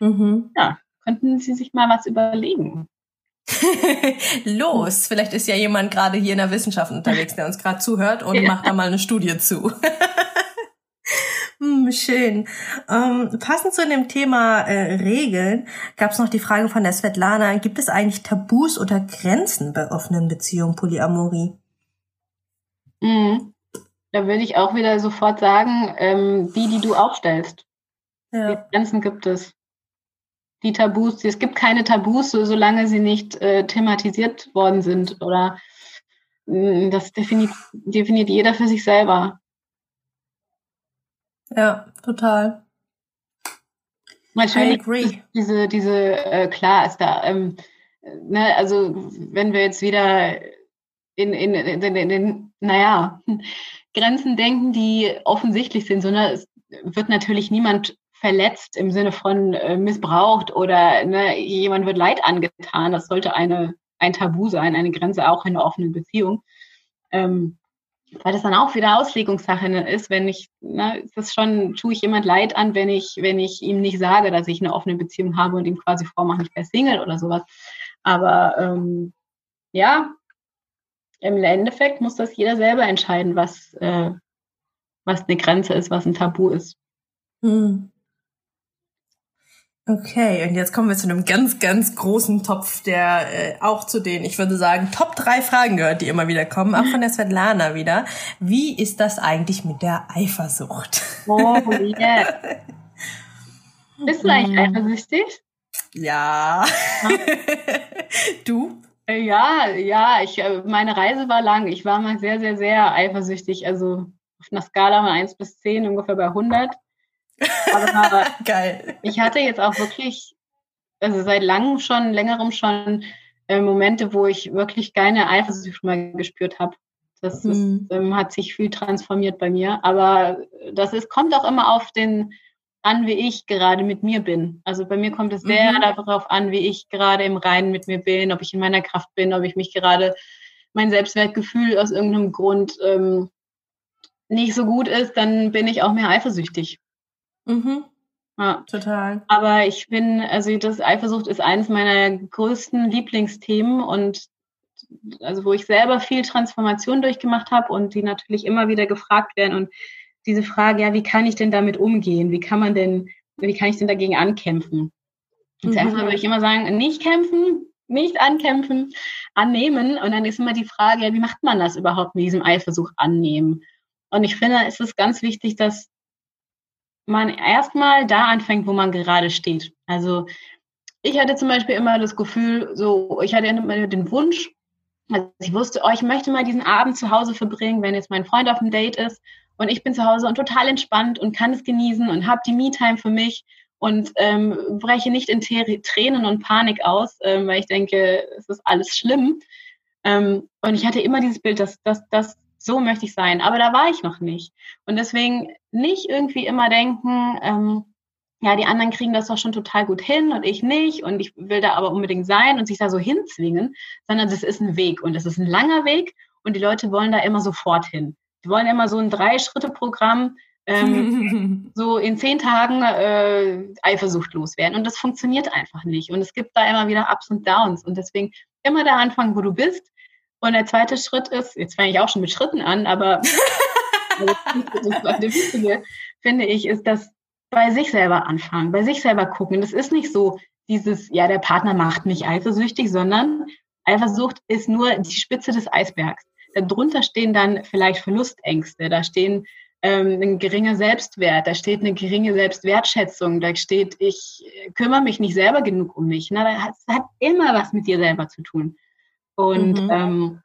mhm. ja, könnten Sie sich mal was überlegen. [laughs] Los, vielleicht ist ja jemand gerade hier in der Wissenschaft unterwegs, der uns gerade zuhört und ja. macht da mal eine Studie zu. [laughs] hm, schön. Ähm, passend zu dem Thema äh, Regeln gab es noch die Frage von der Svetlana, gibt es eigentlich Tabus oder Grenzen bei offenen Beziehungen Polyamorie? Mhm. Da würde ich auch wieder sofort sagen, ähm, die, die du aufstellst. Ja. Die Grenzen gibt es die Tabus, es gibt keine Tabus, so, solange sie nicht äh, thematisiert worden sind oder mh, mm, das definiert, definiert jeder für sich selber. Ja, total. Natürlich diese, diese, äh, klar ist da, ähm, ne, also wenn wir jetzt wieder in, in, in, in, in naja, [laughs] Grenzen denken, die offensichtlich sind, sondern es wird natürlich niemand verletzt im Sinne von äh, missbraucht oder ne, jemand wird Leid angetan. Das sollte eine, ein Tabu sein, eine Grenze auch in einer offenen Beziehung. Ähm, weil das dann auch wieder Auslegungssache ne, ist, wenn ich, ne, ist das schon, tue ich jemand Leid an, wenn ich, wenn ich ihm nicht sage, dass ich eine offene Beziehung habe und ihm quasi vormache, ich wäre Single oder sowas. Aber ähm, ja, im Endeffekt muss das jeder selber entscheiden, was, äh, was eine Grenze ist, was ein Tabu ist. Hm. Okay, und jetzt kommen wir zu einem ganz, ganz großen Topf, der äh, auch zu den, ich würde sagen, Top drei Fragen gehört, die immer wieder kommen, auch von der Svetlana wieder. Wie ist das eigentlich mit der Eifersucht? Oh, yeah. [laughs] Bist du eigentlich hm. eifersüchtig? Ja. [laughs] du? Äh, ja, ja, ich, äh, meine Reise war lang. Ich war mal sehr, sehr, sehr eifersüchtig. Also auf einer Skala von 1 bis 10 ungefähr bei 100. Aber [laughs] Geil. Ich hatte jetzt auch wirklich, also seit langem schon, längerem schon äh, Momente, wo ich wirklich keine Eifersucht mehr gespürt habe. Das ist, hm. ähm, hat sich viel transformiert bei mir. Aber das ist, kommt auch immer auf den an, wie ich gerade mit mir bin. Also bei mir kommt es sehr mhm. darauf an, wie ich gerade im Reinen mit mir bin, ob ich in meiner Kraft bin, ob ich mich gerade mein Selbstwertgefühl aus irgendeinem Grund ähm, nicht so gut ist, dann bin ich auch mehr eifersüchtig. Mhm. Ja. Total. Aber ich bin, also das Eifersucht ist eines meiner größten Lieblingsthemen und also wo ich selber viel Transformation durchgemacht habe und die natürlich immer wieder gefragt werden und diese Frage, ja, wie kann ich denn damit umgehen? Wie kann man denn, wie kann ich denn dagegen ankämpfen? Und zuerst mhm. würde ich immer sagen, nicht kämpfen, nicht ankämpfen, annehmen. Und dann ist immer die Frage, ja, wie macht man das überhaupt mit diesem Eifersucht annehmen? Und ich finde, es ist ganz wichtig, dass man erstmal da anfängt, wo man gerade steht. Also ich hatte zum Beispiel immer das Gefühl, so, ich hatte immer den Wunsch, also ich wusste, oh, ich möchte mal diesen Abend zu Hause verbringen, wenn jetzt mein Freund auf dem Date ist und ich bin zu Hause und total entspannt und kann es genießen und habe die Me-Time für mich und ähm, breche nicht in Tränen und Panik aus, ähm, weil ich denke, es ist alles schlimm. Ähm, und ich hatte immer dieses Bild, dass, dass, dass so möchte ich sein. Aber da war ich noch nicht. Und deswegen nicht irgendwie immer denken, ähm, ja, die anderen kriegen das doch schon total gut hin und ich nicht und ich will da aber unbedingt sein und sich da so hinzwingen, sondern das ist ein Weg und es ist ein langer Weg und die Leute wollen da immer sofort hin. Die wollen immer so ein Drei-Schritte-Programm, ähm, [laughs] so in zehn Tagen äh, Eifersucht loswerden. Und das funktioniert einfach nicht. Und es gibt da immer wieder Ups und Downs. Und deswegen immer da anfangen, wo du bist. Und der zweite Schritt ist, jetzt fange ich auch schon mit Schritten an, aber [laughs] das Wichtige, finde ich, ist, dass bei sich selber anfangen, bei sich selber gucken. Das ist nicht so dieses, ja, der Partner macht mich eifersüchtig, sondern Eifersucht ist nur die Spitze des Eisbergs. Darunter stehen dann vielleicht Verlustängste, da stehen ähm, ein geringer Selbstwert, da steht eine geringe Selbstwertschätzung, da steht, ich kümmere mich nicht selber genug um mich. Na, das hat immer was mit dir selber zu tun. Und mhm. ähm,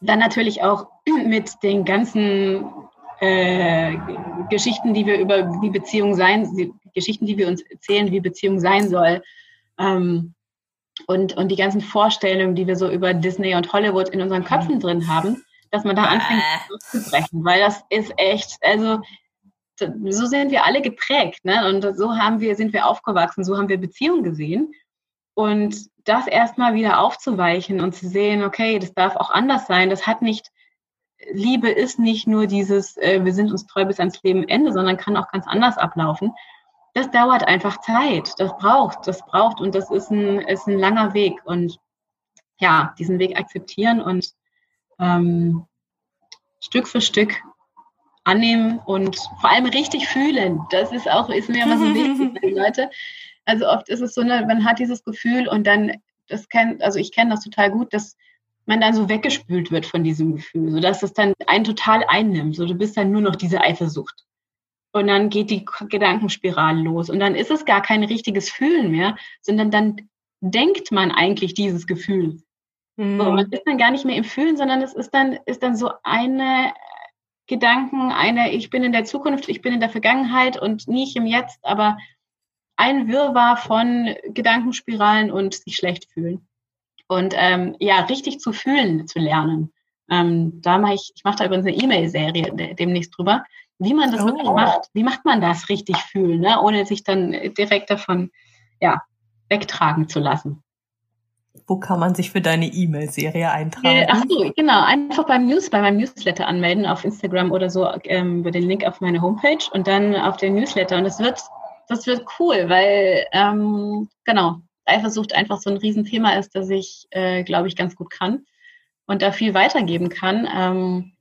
dann natürlich auch [clears throat] mit den ganzen äh, Geschichten, die wir über wie Beziehung sein, die Geschichten, die wir uns erzählen, wie Beziehung sein soll. Ähm, und, und die ganzen Vorstellungen, die wir so über Disney und Hollywood in unseren Köpfen drin haben dass man da anfängt zu brechen, weil das ist echt, also so sind wir alle geprägt, ne? Und so haben wir, sind wir aufgewachsen, so haben wir Beziehungen gesehen. Und das erstmal wieder aufzuweichen und zu sehen, okay, das darf auch anders sein, das hat nicht, Liebe ist nicht nur dieses, äh, wir sind uns treu bis ans Lebenende, sondern kann auch ganz anders ablaufen. Das dauert einfach Zeit. Das braucht, das braucht und das ist ein, ist ein langer Weg. Und ja, diesen Weg akzeptieren und ähm, Stück für Stück annehmen und vor allem richtig fühlen. Das ist auch, ist mir immer so wichtig [laughs] für die Leute. Also oft ist es so, ne, man hat dieses Gefühl und dann, das kennt, also ich kenne das total gut, dass man dann so weggespült wird von diesem Gefühl, sodass es dann einen total einnimmt. So, du bist dann nur noch diese Eifersucht. Und dann geht die Gedankenspirale los. Und dann ist es gar kein richtiges Fühlen mehr, sondern dann denkt man eigentlich dieses Gefühl. Mhm. So, man ist dann gar nicht mehr im Fühlen, sondern es ist dann, ist dann so eine Gedanken, eine, ich bin in der Zukunft, ich bin in der Vergangenheit und nicht im Jetzt, aber ein Wirrwarr von Gedankenspiralen und sich schlecht fühlen. Und ähm, ja, richtig zu fühlen zu lernen. Ähm, da mache ich, ich mache da übrigens eine E-Mail-Serie demnächst drüber, wie man das oh. wirklich macht. Wie macht man das richtig fühlen, ne? ohne sich dann direkt davon ja, wegtragen zu lassen. Wo kann man sich für deine E-Mail-Serie eintragen? Äh, ach so, genau. Einfach beim News, bei meinem Newsletter anmelden auf Instagram oder so ähm, über den Link auf meine Homepage und dann auf den Newsletter. Und das wird, das wird cool, weil ähm, genau Eifersucht einfach so ein Riesenthema ist, das ich, äh, glaube ich, ganz gut kann und da viel weitergeben kann ähm,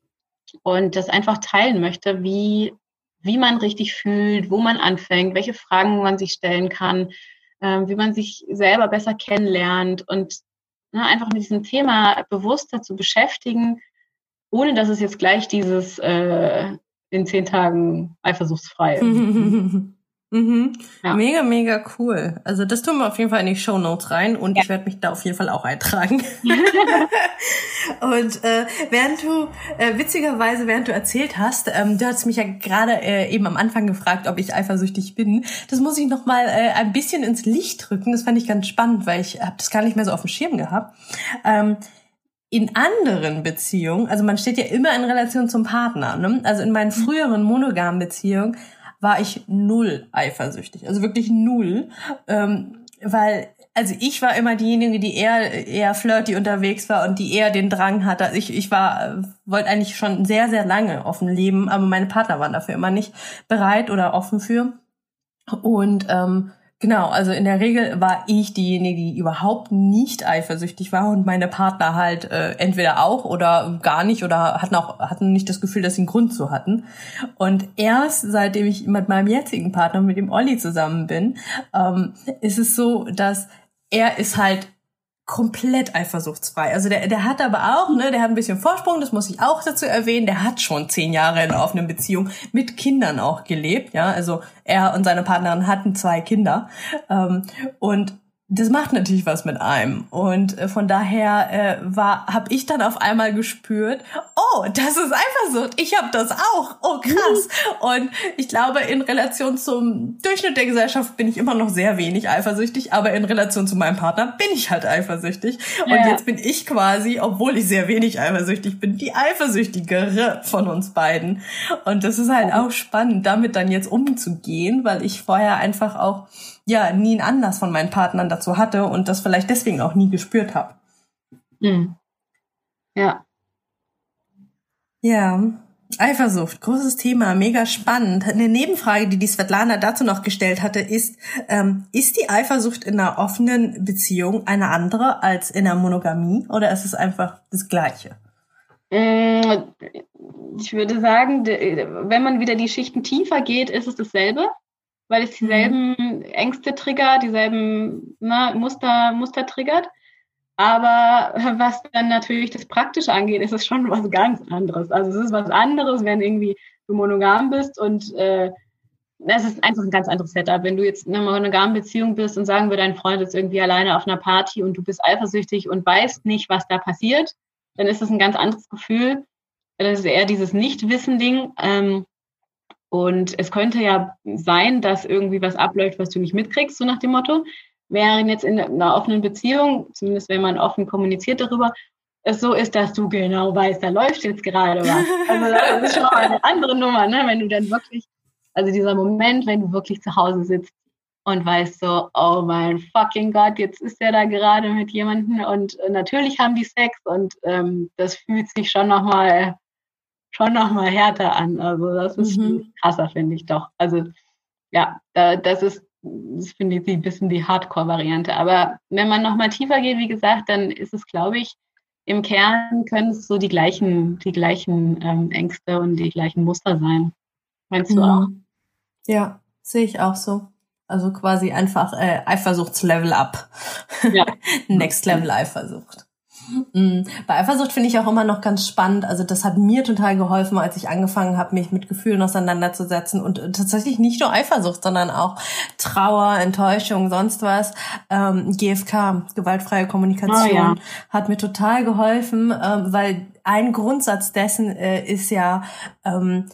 und das einfach teilen möchte, wie wie man richtig fühlt, wo man anfängt, welche Fragen man sich stellen kann äh, wie man sich selber besser kennenlernt und ne, einfach mit diesem Thema bewusster zu beschäftigen, ohne dass es jetzt gleich dieses äh, in zehn Tagen eifersuchtsfrei. [laughs] Mhm. Ja. Mega, mega cool. Also das tun wir auf jeden Fall in die Show Notes rein und ja. ich werde mich da auf jeden Fall auch eintragen. [laughs] und äh, während du, äh, witzigerweise, während du erzählt hast, ähm, du hast mich ja gerade äh, eben am Anfang gefragt, ob ich eifersüchtig bin. Das muss ich noch mal äh, ein bisschen ins Licht drücken. Das fand ich ganz spannend, weil ich habe das gar nicht mehr so auf dem Schirm gehabt. Ähm, in anderen Beziehungen, also man steht ja immer in Relation zum Partner. Ne? Also in meinen früheren monogamen Beziehungen war ich null eifersüchtig. Also wirklich null. Ähm, weil, also ich war immer diejenige, die eher, eher flirty unterwegs war und die eher den Drang hatte. Also ich, ich war, wollte eigentlich schon sehr, sehr lange offen leben, aber meine Partner waren dafür immer nicht bereit oder offen für. Und ähm, Genau, also in der Regel war ich diejenige, die überhaupt nicht eifersüchtig war und meine Partner halt äh, entweder auch oder gar nicht oder hatten auch hatten nicht das Gefühl, dass sie einen Grund zu hatten. Und erst seitdem ich mit meinem jetzigen Partner, mit dem Olli zusammen bin, ähm, ist es so, dass er ist halt komplett eifersuchtsfrei. Also der, der hat aber auch, ne, der hat ein bisschen Vorsprung, das muss ich auch dazu erwähnen. Der hat schon zehn Jahre in einer offenen Beziehung mit Kindern auch gelebt, ja. Also er und seine Partnerin hatten zwei Kinder. Ähm, und das macht natürlich was mit einem. Und äh, von daher äh, war, habe ich dann auf einmal gespürt, oh, das ist Eifersucht. Ich habe das auch. Oh, krass. [laughs] Und ich glaube, in Relation zum Durchschnitt der Gesellschaft bin ich immer noch sehr wenig eifersüchtig, aber in Relation zu meinem Partner bin ich halt eifersüchtig. Und ja. jetzt bin ich quasi, obwohl ich sehr wenig eifersüchtig bin, die eifersüchtigere von uns beiden. Und das ist halt auch spannend, damit dann jetzt umzugehen, weil ich vorher einfach auch ja nie einen Anlass von meinen Partnern dazu hatte und das vielleicht deswegen auch nie gespürt habe. Mhm. Ja. Ja. Eifersucht, großes Thema, mega spannend. Eine Nebenfrage, die die Svetlana dazu noch gestellt hatte, ist, ähm, ist die Eifersucht in einer offenen Beziehung eine andere als in einer Monogamie oder ist es einfach das Gleiche? Mm, ich würde sagen, wenn man wieder die Schichten tiefer geht, ist es dasselbe weil es dieselben mhm. Ängste triggert, dieselben ne, Muster, Muster triggert. Aber [laughs] was dann natürlich das Praktische angeht, ist es schon was ganz anderes. Also es ist was anderes, wenn irgendwie du monogam bist und äh, das ist einfach ein ganz anderes Setup. Wenn du jetzt in einer monogamen Beziehung bist und sagen wir, dein Freund ist irgendwie alleine auf einer Party und du bist eifersüchtig und weißt nicht, was da passiert, dann ist es ein ganz anderes Gefühl. Das ist eher dieses Nicht-Wissen-Ding. Ähm, und es könnte ja sein, dass irgendwie was abläuft, was du nicht mitkriegst, so nach dem Motto. Während jetzt in einer offenen Beziehung, zumindest wenn man offen kommuniziert darüber, es so ist, dass du genau weißt, da läuft jetzt gerade was. Also das ist schon mal eine andere Nummer, ne? wenn du dann wirklich, also dieser Moment, wenn du wirklich zu Hause sitzt und weißt so, oh mein fucking Gott, jetzt ist er da gerade mit jemandem und natürlich haben die Sex und ähm, das fühlt sich schon nochmal schon nochmal härter an. Also das ist mhm. krasser, finde ich doch. Also ja, da, das ist, das finde ich ein bisschen die Hardcore-Variante. Aber wenn man nochmal tiefer geht, wie gesagt, dann ist es, glaube ich, im Kern können es so die gleichen, die gleichen ähm, Ängste und die gleichen Muster sein. Meinst du mhm. auch? Ja, sehe ich auch so. Also quasi einfach äh, Eifersuchtslevel up. Ja. [laughs] Next Level Eifersucht. Mhm. Bei Eifersucht finde ich auch immer noch ganz spannend. Also das hat mir total geholfen, als ich angefangen habe, mich mit Gefühlen auseinanderzusetzen und tatsächlich nicht nur Eifersucht, sondern auch Trauer, Enttäuschung, sonst was. Ähm, GFK, gewaltfreie Kommunikation, oh, ja. hat mir total geholfen, ähm, weil ein Grundsatz dessen äh, ist ja ähm,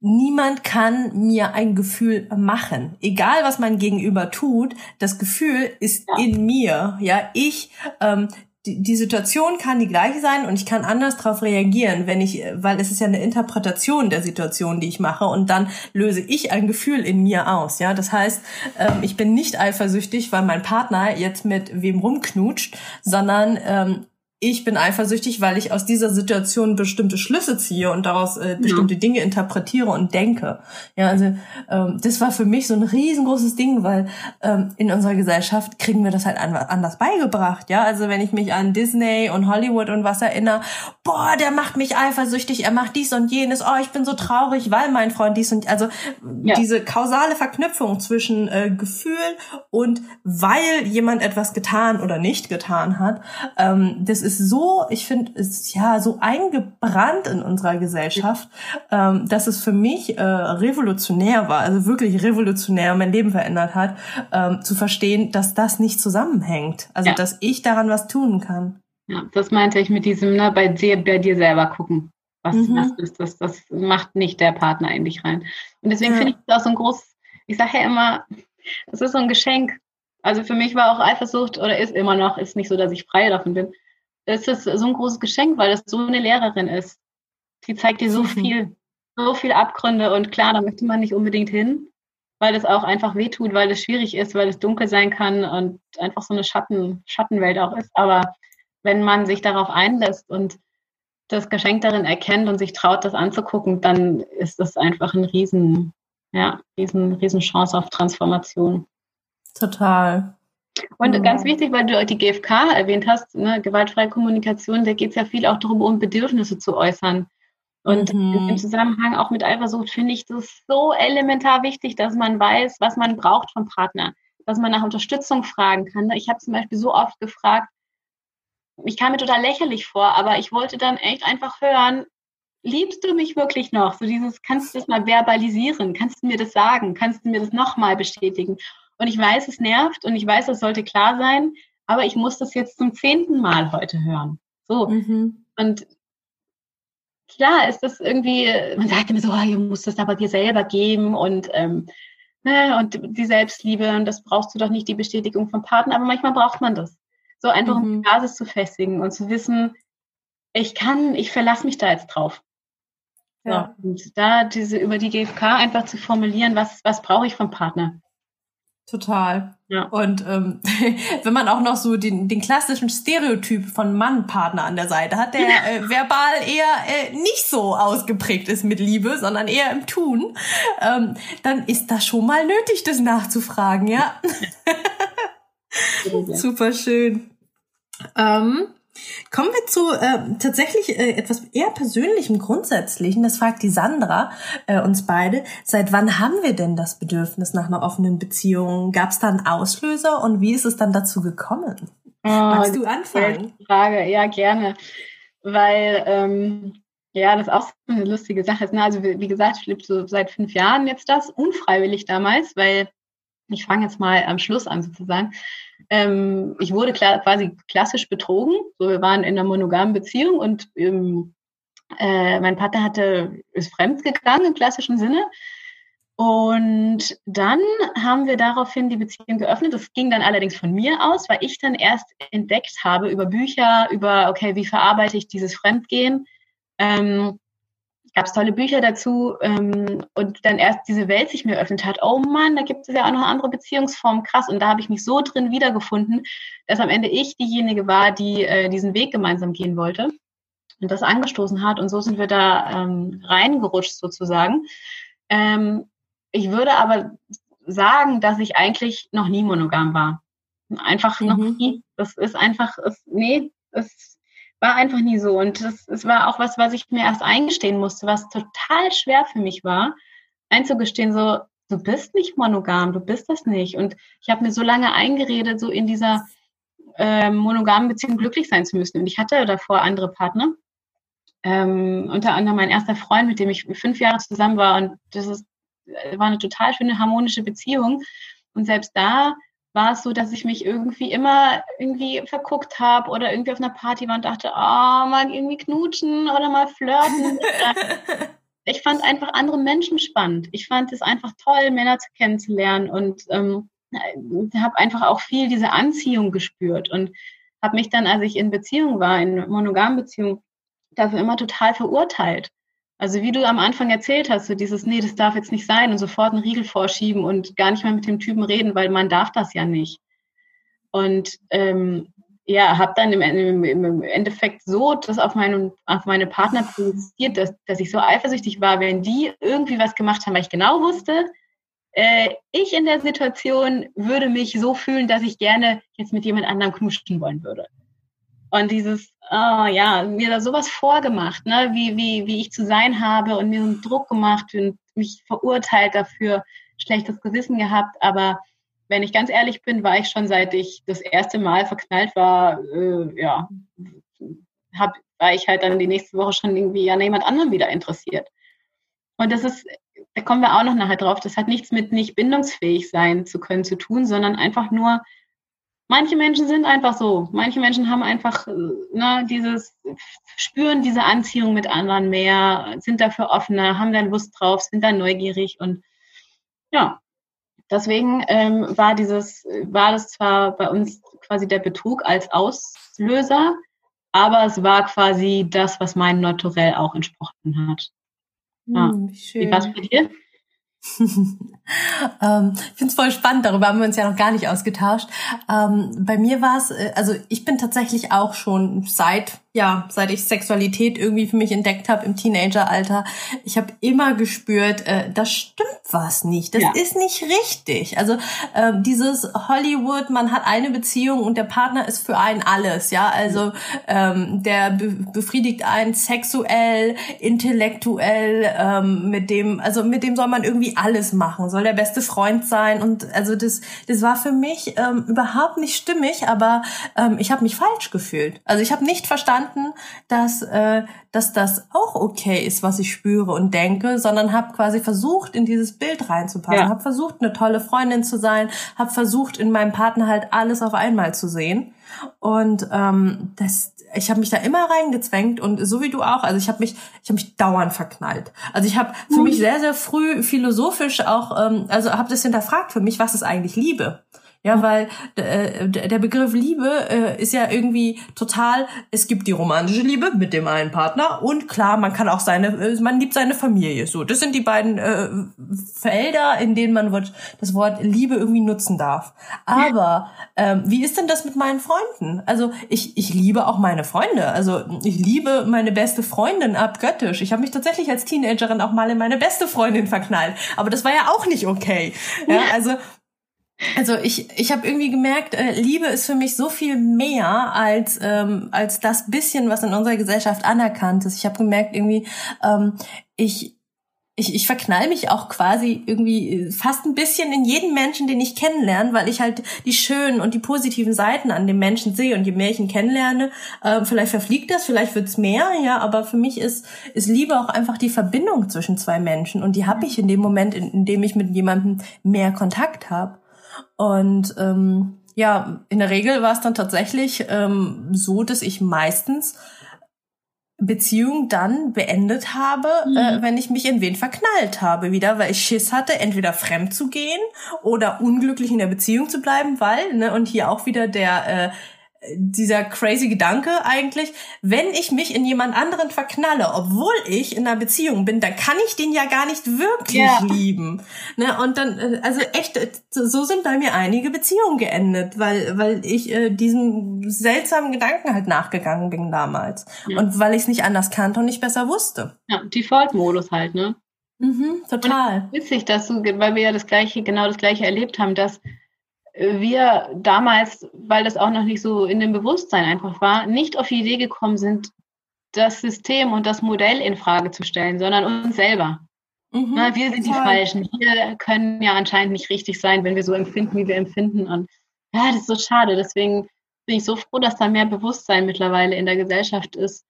Niemand kann mir ein Gefühl machen. Egal, was mein Gegenüber tut, das Gefühl ist ja. in mir. Ja, ich ähm, die, die Situation kann die gleiche sein und ich kann anders darauf reagieren, wenn ich, weil es ist ja eine Interpretation der Situation, die ich mache und dann löse ich ein Gefühl in mir aus. Ja, das heißt, ähm, ich bin nicht eifersüchtig, weil mein Partner jetzt mit wem rumknutscht, sondern ähm, ich bin eifersüchtig, weil ich aus dieser Situation bestimmte Schlüsse ziehe und daraus äh, bestimmte ja. Dinge interpretiere und denke. Ja, also ähm, das war für mich so ein riesengroßes Ding, weil ähm, in unserer Gesellschaft kriegen wir das halt anders beigebracht. Ja, also wenn ich mich an Disney und Hollywood und was erinnere, boah, der macht mich eifersüchtig, er macht dies und jenes, oh, ich bin so traurig, weil mein Freund dies und also ja. diese kausale Verknüpfung zwischen äh, Gefühl und weil jemand etwas getan oder nicht getan hat, ähm, das ist so, ich finde, ist ja so eingebrannt in unserer Gesellschaft, ähm, dass es für mich äh, revolutionär war, also wirklich revolutionär, mein Leben verändert hat, ähm, zu verstehen, dass das nicht zusammenhängt. Also, ja. dass ich daran was tun kann. Ja, das meinte ich mit diesem, ne, bei dir, bei dir selber gucken. Was, mhm. was ist das? Das macht nicht der Partner in dich rein. Und deswegen ja. finde ich das auch so ein großes, ich sage ja immer, das ist so ein Geschenk. Also für mich war auch Eifersucht oder ist immer noch, ist nicht so, dass ich frei davon bin, es ist so ein großes Geschenk, weil es so eine Lehrerin ist. Die zeigt dir so mhm. viel, so viel Abgründe und klar, da möchte man nicht unbedingt hin, weil es auch einfach wehtut, weil es schwierig ist, weil es dunkel sein kann und einfach so eine Schatten, Schattenwelt auch ist. Aber wenn man sich darauf einlässt und das Geschenk darin erkennt und sich traut, das anzugucken, dann ist das einfach ein riesen, ja, riesen, riesen Chance auf Transformation. Total. Und mhm. ganz wichtig, weil du die GfK erwähnt hast, ne, gewaltfreie Kommunikation, da geht es ja viel auch darum, um Bedürfnisse zu äußern. Und mhm. im Zusammenhang auch mit Eifersucht finde ich das so elementar wichtig, dass man weiß, was man braucht vom Partner, dass man nach Unterstützung fragen kann. Ich habe zum Beispiel so oft gefragt, ich kam mir total lächerlich vor, aber ich wollte dann echt einfach hören, liebst du mich wirklich noch? So dieses, kannst du das mal verbalisieren? Kannst du mir das sagen? Kannst du mir das nochmal bestätigen? Und ich weiß, es nervt und ich weiß, es sollte klar sein, aber ich muss das jetzt zum zehnten Mal heute hören. So. Mhm. Und klar ist das irgendwie, man sagt immer so, oh, ihr musst das aber dir selber geben und, ähm, ne, und die Selbstliebe und das brauchst du doch nicht die Bestätigung vom Partner, aber manchmal braucht man das. So einfach, um die mhm. Basis zu festigen und zu wissen, ich kann, ich verlasse mich da jetzt drauf. Ja. So, und da diese über die GfK einfach zu formulieren, was, was brauche ich vom Partner? Total. Ja. Und ähm, [laughs] wenn man auch noch so den, den klassischen Stereotyp von Mann-Partner an der Seite hat, der äh, verbal eher äh, nicht so ausgeprägt ist mit Liebe, sondern eher im Tun, ähm, dann ist das schon mal nötig, das nachzufragen, ja. [laughs] Super schön. Ähm, Kommen wir zu äh, tatsächlich äh, etwas eher persönlichem, grundsätzlichen. Das fragt die Sandra äh, uns beide. Seit wann haben wir denn das Bedürfnis nach einer offenen Beziehung? Gab es da einen Auslöser und wie ist es dann dazu gekommen? Oh, Magst du anfangen? Frage, ja gerne, weil ähm, ja, das ist auch eine lustige Sache Ne? Also wie, wie gesagt, ich lebe so seit fünf Jahren jetzt das, unfreiwillig damals, weil ich fange jetzt mal am Schluss an sozusagen. Ähm, ich wurde klar, quasi klassisch betrogen. So, wir waren in einer monogamen Beziehung und ähm, äh, mein Vater hatte, ist fremd gegangen im klassischen Sinne. Und dann haben wir daraufhin die Beziehung geöffnet. Das ging dann allerdings von mir aus, weil ich dann erst entdeckt habe über Bücher, über, okay, wie verarbeite ich dieses Fremdgehen, ähm, gab es tolle Bücher dazu ähm, und dann erst diese Welt sich mir eröffnet hat, oh Mann, da gibt es ja auch noch andere Beziehungsformen, krass. Und da habe ich mich so drin wiedergefunden, dass am Ende ich diejenige war, die äh, diesen Weg gemeinsam gehen wollte und das angestoßen hat. Und so sind wir da ähm, reingerutscht sozusagen. Ähm, ich würde aber sagen, dass ich eigentlich noch nie monogam war. Einfach mhm. noch nie. Das ist einfach, es, nee, es war einfach nie so. Und das, das war auch was, was ich mir erst eingestehen musste, was total schwer für mich war, einzugestehen, so, du bist nicht monogam, du bist das nicht. Und ich habe mir so lange eingeredet, so in dieser äh, monogamen Beziehung glücklich sein zu müssen. Und ich hatte davor andere Partner. Ähm, unter anderem mein erster Freund, mit dem ich fünf Jahre zusammen war. Und das ist, war eine total schöne, harmonische Beziehung. Und selbst da war es so, dass ich mich irgendwie immer irgendwie verguckt habe oder irgendwie auf einer Party war und dachte, oh, mal irgendwie knutschen oder mal flirten. [laughs] ich fand einfach andere Menschen spannend. Ich fand es einfach toll, Männer zu kennenzulernen und ähm, habe einfach auch viel diese Anziehung gespürt und habe mich dann, als ich in Beziehung war, in monogamen Beziehung, dafür immer total verurteilt. Also wie du am Anfang erzählt hast, so dieses, nee, das darf jetzt nicht sein und sofort einen Riegel vorschieben und gar nicht mehr mit dem Typen reden, weil man darf das ja nicht. Und ähm, ja, habe dann im, im, Endeffekt so das auf, meinen, auf meine Partner projiziert, dass, dass ich so eifersüchtig war, wenn die irgendwie was gemacht haben, weil ich genau wusste, äh, ich in der Situation würde mich so fühlen, dass ich gerne jetzt mit jemand anderem knuschen wollen würde. Und dieses, oh, ja, mir da sowas vorgemacht, ne, wie, wie, wie ich zu sein habe und mir so einen Druck gemacht und mich verurteilt dafür, schlechtes Gewissen gehabt. Aber wenn ich ganz ehrlich bin, war ich schon seit ich das erste Mal verknallt war, äh, ja, hab, war ich halt dann die nächste Woche schon irgendwie an jemand anderem wieder interessiert. Und das ist, da kommen wir auch noch nachher drauf, das hat nichts mit nicht bindungsfähig sein zu können zu tun, sondern einfach nur manche Menschen sind einfach so. Manche Menschen haben einfach ne, dieses, spüren diese Anziehung mit anderen mehr, sind dafür offener, haben da Lust drauf, sind da neugierig und ja, deswegen ähm, war dieses, war das zwar bei uns quasi der Betrug als Auslöser, aber es war quasi das, was meinem Naturell auch entsprochen hat. Ja. Hm, Wie war es bei dir? [laughs] ähm, ich finde es voll spannend, darüber haben wir uns ja noch gar nicht ausgetauscht. Ähm, bei mir war es, äh, also ich bin tatsächlich auch schon seit ja, seit ich Sexualität irgendwie für mich entdeckt habe im Teenageralter, ich habe immer gespürt, äh, das stimmt was nicht, das ja. ist nicht richtig. Also äh, dieses Hollywood, man hat eine Beziehung und der Partner ist für einen alles, ja, also ähm, der be befriedigt einen sexuell, intellektuell, ähm, mit dem, also mit dem soll man irgendwie alles machen, soll der beste Freund sein und also das, das war für mich ähm, überhaupt nicht stimmig, aber ähm, ich habe mich falsch gefühlt. Also ich habe nicht verstanden verstanden, dass, äh, dass das auch okay ist, was ich spüre und denke, sondern habe quasi versucht, in dieses Bild reinzupassen, ja. habe versucht, eine tolle Freundin zu sein, habe versucht, in meinem Partner halt alles auf einmal zu sehen. Und ähm, das, ich habe mich da immer reingezwängt und so wie du auch, also ich habe mich, ich habe mich dauernd verknallt. Also ich habe für mich sehr, sehr früh philosophisch auch, ähm, also habe das hinterfragt für mich, was ist eigentlich Liebe? Ja, weil äh, der Begriff Liebe äh, ist ja irgendwie total, es gibt die romantische Liebe mit dem einen Partner und klar, man kann auch seine, äh, man liebt seine Familie. So, das sind die beiden äh, Felder, in denen man das Wort Liebe irgendwie nutzen darf. Aber ähm, wie ist denn das mit meinen Freunden? Also ich, ich liebe auch meine Freunde. Also ich liebe meine beste Freundin abgöttisch. Ich habe mich tatsächlich als Teenagerin auch mal in meine beste Freundin verknallt. Aber das war ja auch nicht okay. Ja, [laughs] also also ich, ich habe irgendwie gemerkt, äh, Liebe ist für mich so viel mehr als, ähm, als das bisschen, was in unserer Gesellschaft anerkannt ist. Ich habe gemerkt, irgendwie, ähm, ich, ich, ich verknall mich auch quasi irgendwie fast ein bisschen in jeden Menschen, den ich kennenlerne, weil ich halt die schönen und die positiven Seiten an dem Menschen sehe. Und je mehr ich ihn kennenlerne, äh, vielleicht verfliegt das, vielleicht wird's mehr, ja, aber für mich ist, ist Liebe auch einfach die Verbindung zwischen zwei Menschen. Und die habe ich in dem Moment, in, in dem ich mit jemandem mehr Kontakt habe. Und ähm, ja, in der Regel war es dann tatsächlich ähm, so, dass ich meistens Beziehung dann beendet habe, äh, mhm. äh, wenn ich mich in wen verknallt habe wieder, weil ich Schiss hatte, entweder fremd zu gehen oder unglücklich in der Beziehung zu bleiben, weil, ne, und hier auch wieder der äh, dieser crazy Gedanke eigentlich, wenn ich mich in jemand anderen verknalle, obwohl ich in einer Beziehung bin, dann kann ich den ja gar nicht wirklich ja. lieben. Ne? Und dann, äh, also echt, so sind bei mir einige Beziehungen geendet, weil, weil ich äh, diesem seltsamen Gedanken halt nachgegangen bin damals. Ja. Und weil ich es nicht anders kannte und nicht besser wusste. Ja, Default-Modus halt, ne? Mhm, total. witzig, dass du, weil wir ja das gleiche, genau das gleiche erlebt haben, dass wir damals, weil das auch noch nicht so in dem Bewusstsein einfach war, nicht auf die Idee gekommen sind, das System und das Modell in Frage zu stellen, sondern uns selber. Mhm, Na, wir sind total. die Falschen. Wir können ja anscheinend nicht richtig sein, wenn wir so empfinden, wie wir empfinden. Und ja, das ist so schade. Deswegen bin ich so froh, dass da mehr Bewusstsein mittlerweile in der Gesellschaft ist.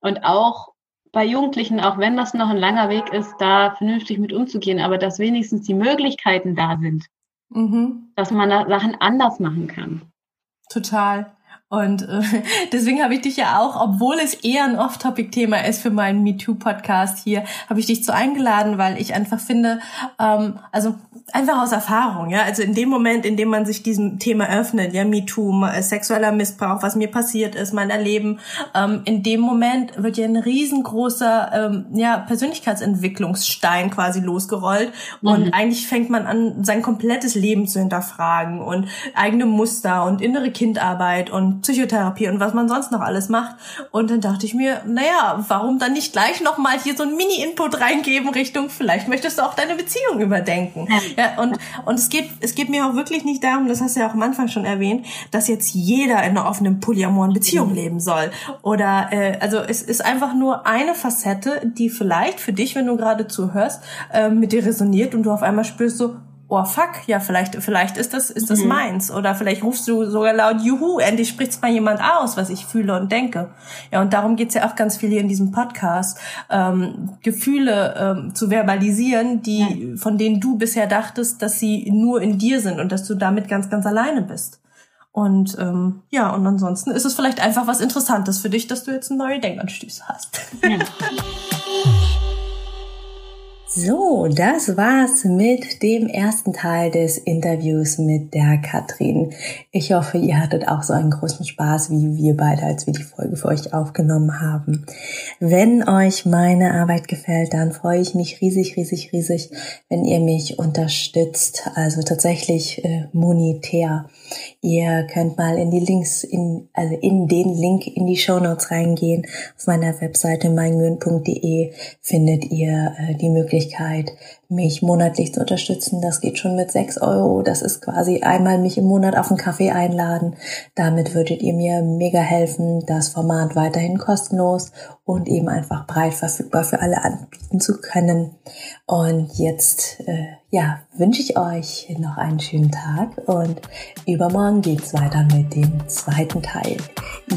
Und auch bei Jugendlichen, auch wenn das noch ein langer Weg ist, da vernünftig mit umzugehen, aber dass wenigstens die Möglichkeiten da sind. Mhm. Dass man da Sachen anders machen kann. Total. Und äh, [laughs] deswegen habe ich dich ja auch, obwohl es eher ein Off-Topic-Thema ist für meinen MeToo-Podcast hier, habe ich dich so eingeladen, weil ich einfach finde, ähm, also einfach aus Erfahrung, ja, also in dem Moment, in dem man sich diesem Thema öffnet, ja, MeToo, äh, sexueller Missbrauch, was mir passiert ist, mein Erleben, ähm, in dem Moment wird ja ein riesengroßer, ähm, ja, Persönlichkeitsentwicklungsstein quasi losgerollt und mhm. eigentlich fängt man an, sein komplettes Leben zu hinterfragen und eigene Muster und innere Kindarbeit und Psychotherapie und was man sonst noch alles macht. Und dann dachte ich mir, naja, warum dann nicht gleich nochmal hier so ein Mini-Input reingeben Richtung, vielleicht möchtest du auch deine Beziehung überdenken. Ja, und, und es geht, es geht mir auch wirklich nicht darum, das hast du ja auch am Anfang schon erwähnt, dass jetzt jeder in einer offenen polyamoren Beziehung mhm. leben soll. Oder, äh, also es ist einfach nur eine Facette, die vielleicht für dich, wenn du gerade zuhörst, äh, mit dir resoniert und du auf einmal spürst so, oh fuck, ja, vielleicht, vielleicht ist das, ist das mhm. meins. Oder vielleicht rufst du sogar laut, juhu, endlich spricht's mal jemand aus, was ich fühle und denke. Ja, und darum geht's ja auch ganz viel hier in diesem Podcast, ähm, Gefühle ähm, zu verbalisieren, die, ja. von denen du bisher dachtest, dass sie nur in dir sind und dass du damit ganz, ganz alleine bist. Und ähm, ja, und ansonsten ist es vielleicht einfach was Interessantes für dich, dass du jetzt eine neue Denkanstöße hast. Ja. [laughs] So, das war's mit dem ersten Teil des Interviews mit der Katrin. Ich hoffe, ihr hattet auch so einen großen Spaß wie wir beide, als wir die Folge für euch aufgenommen haben. Wenn euch meine Arbeit gefällt, dann freue ich mich riesig, riesig, riesig, wenn ihr mich unterstützt, also tatsächlich äh, monetär. Ihr könnt mal in die Links, in, also in den Link in die Show Notes reingehen. Auf meiner Webseite meingün.de findet ihr äh, die Möglichkeit, Möglichkeit, mich monatlich zu unterstützen. Das geht schon mit sechs Euro. Das ist quasi einmal mich im Monat auf einen Kaffee einladen. Damit würdet ihr mir mega helfen, das Format weiterhin kostenlos und eben einfach breit verfügbar für alle anbieten zu können. Und jetzt, äh, ja, wünsche ich euch noch einen schönen Tag und übermorgen geht's weiter mit dem zweiten Teil.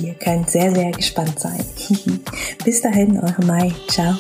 Ihr könnt sehr, sehr gespannt sein. [laughs] Bis dahin, eure Mai. Ciao.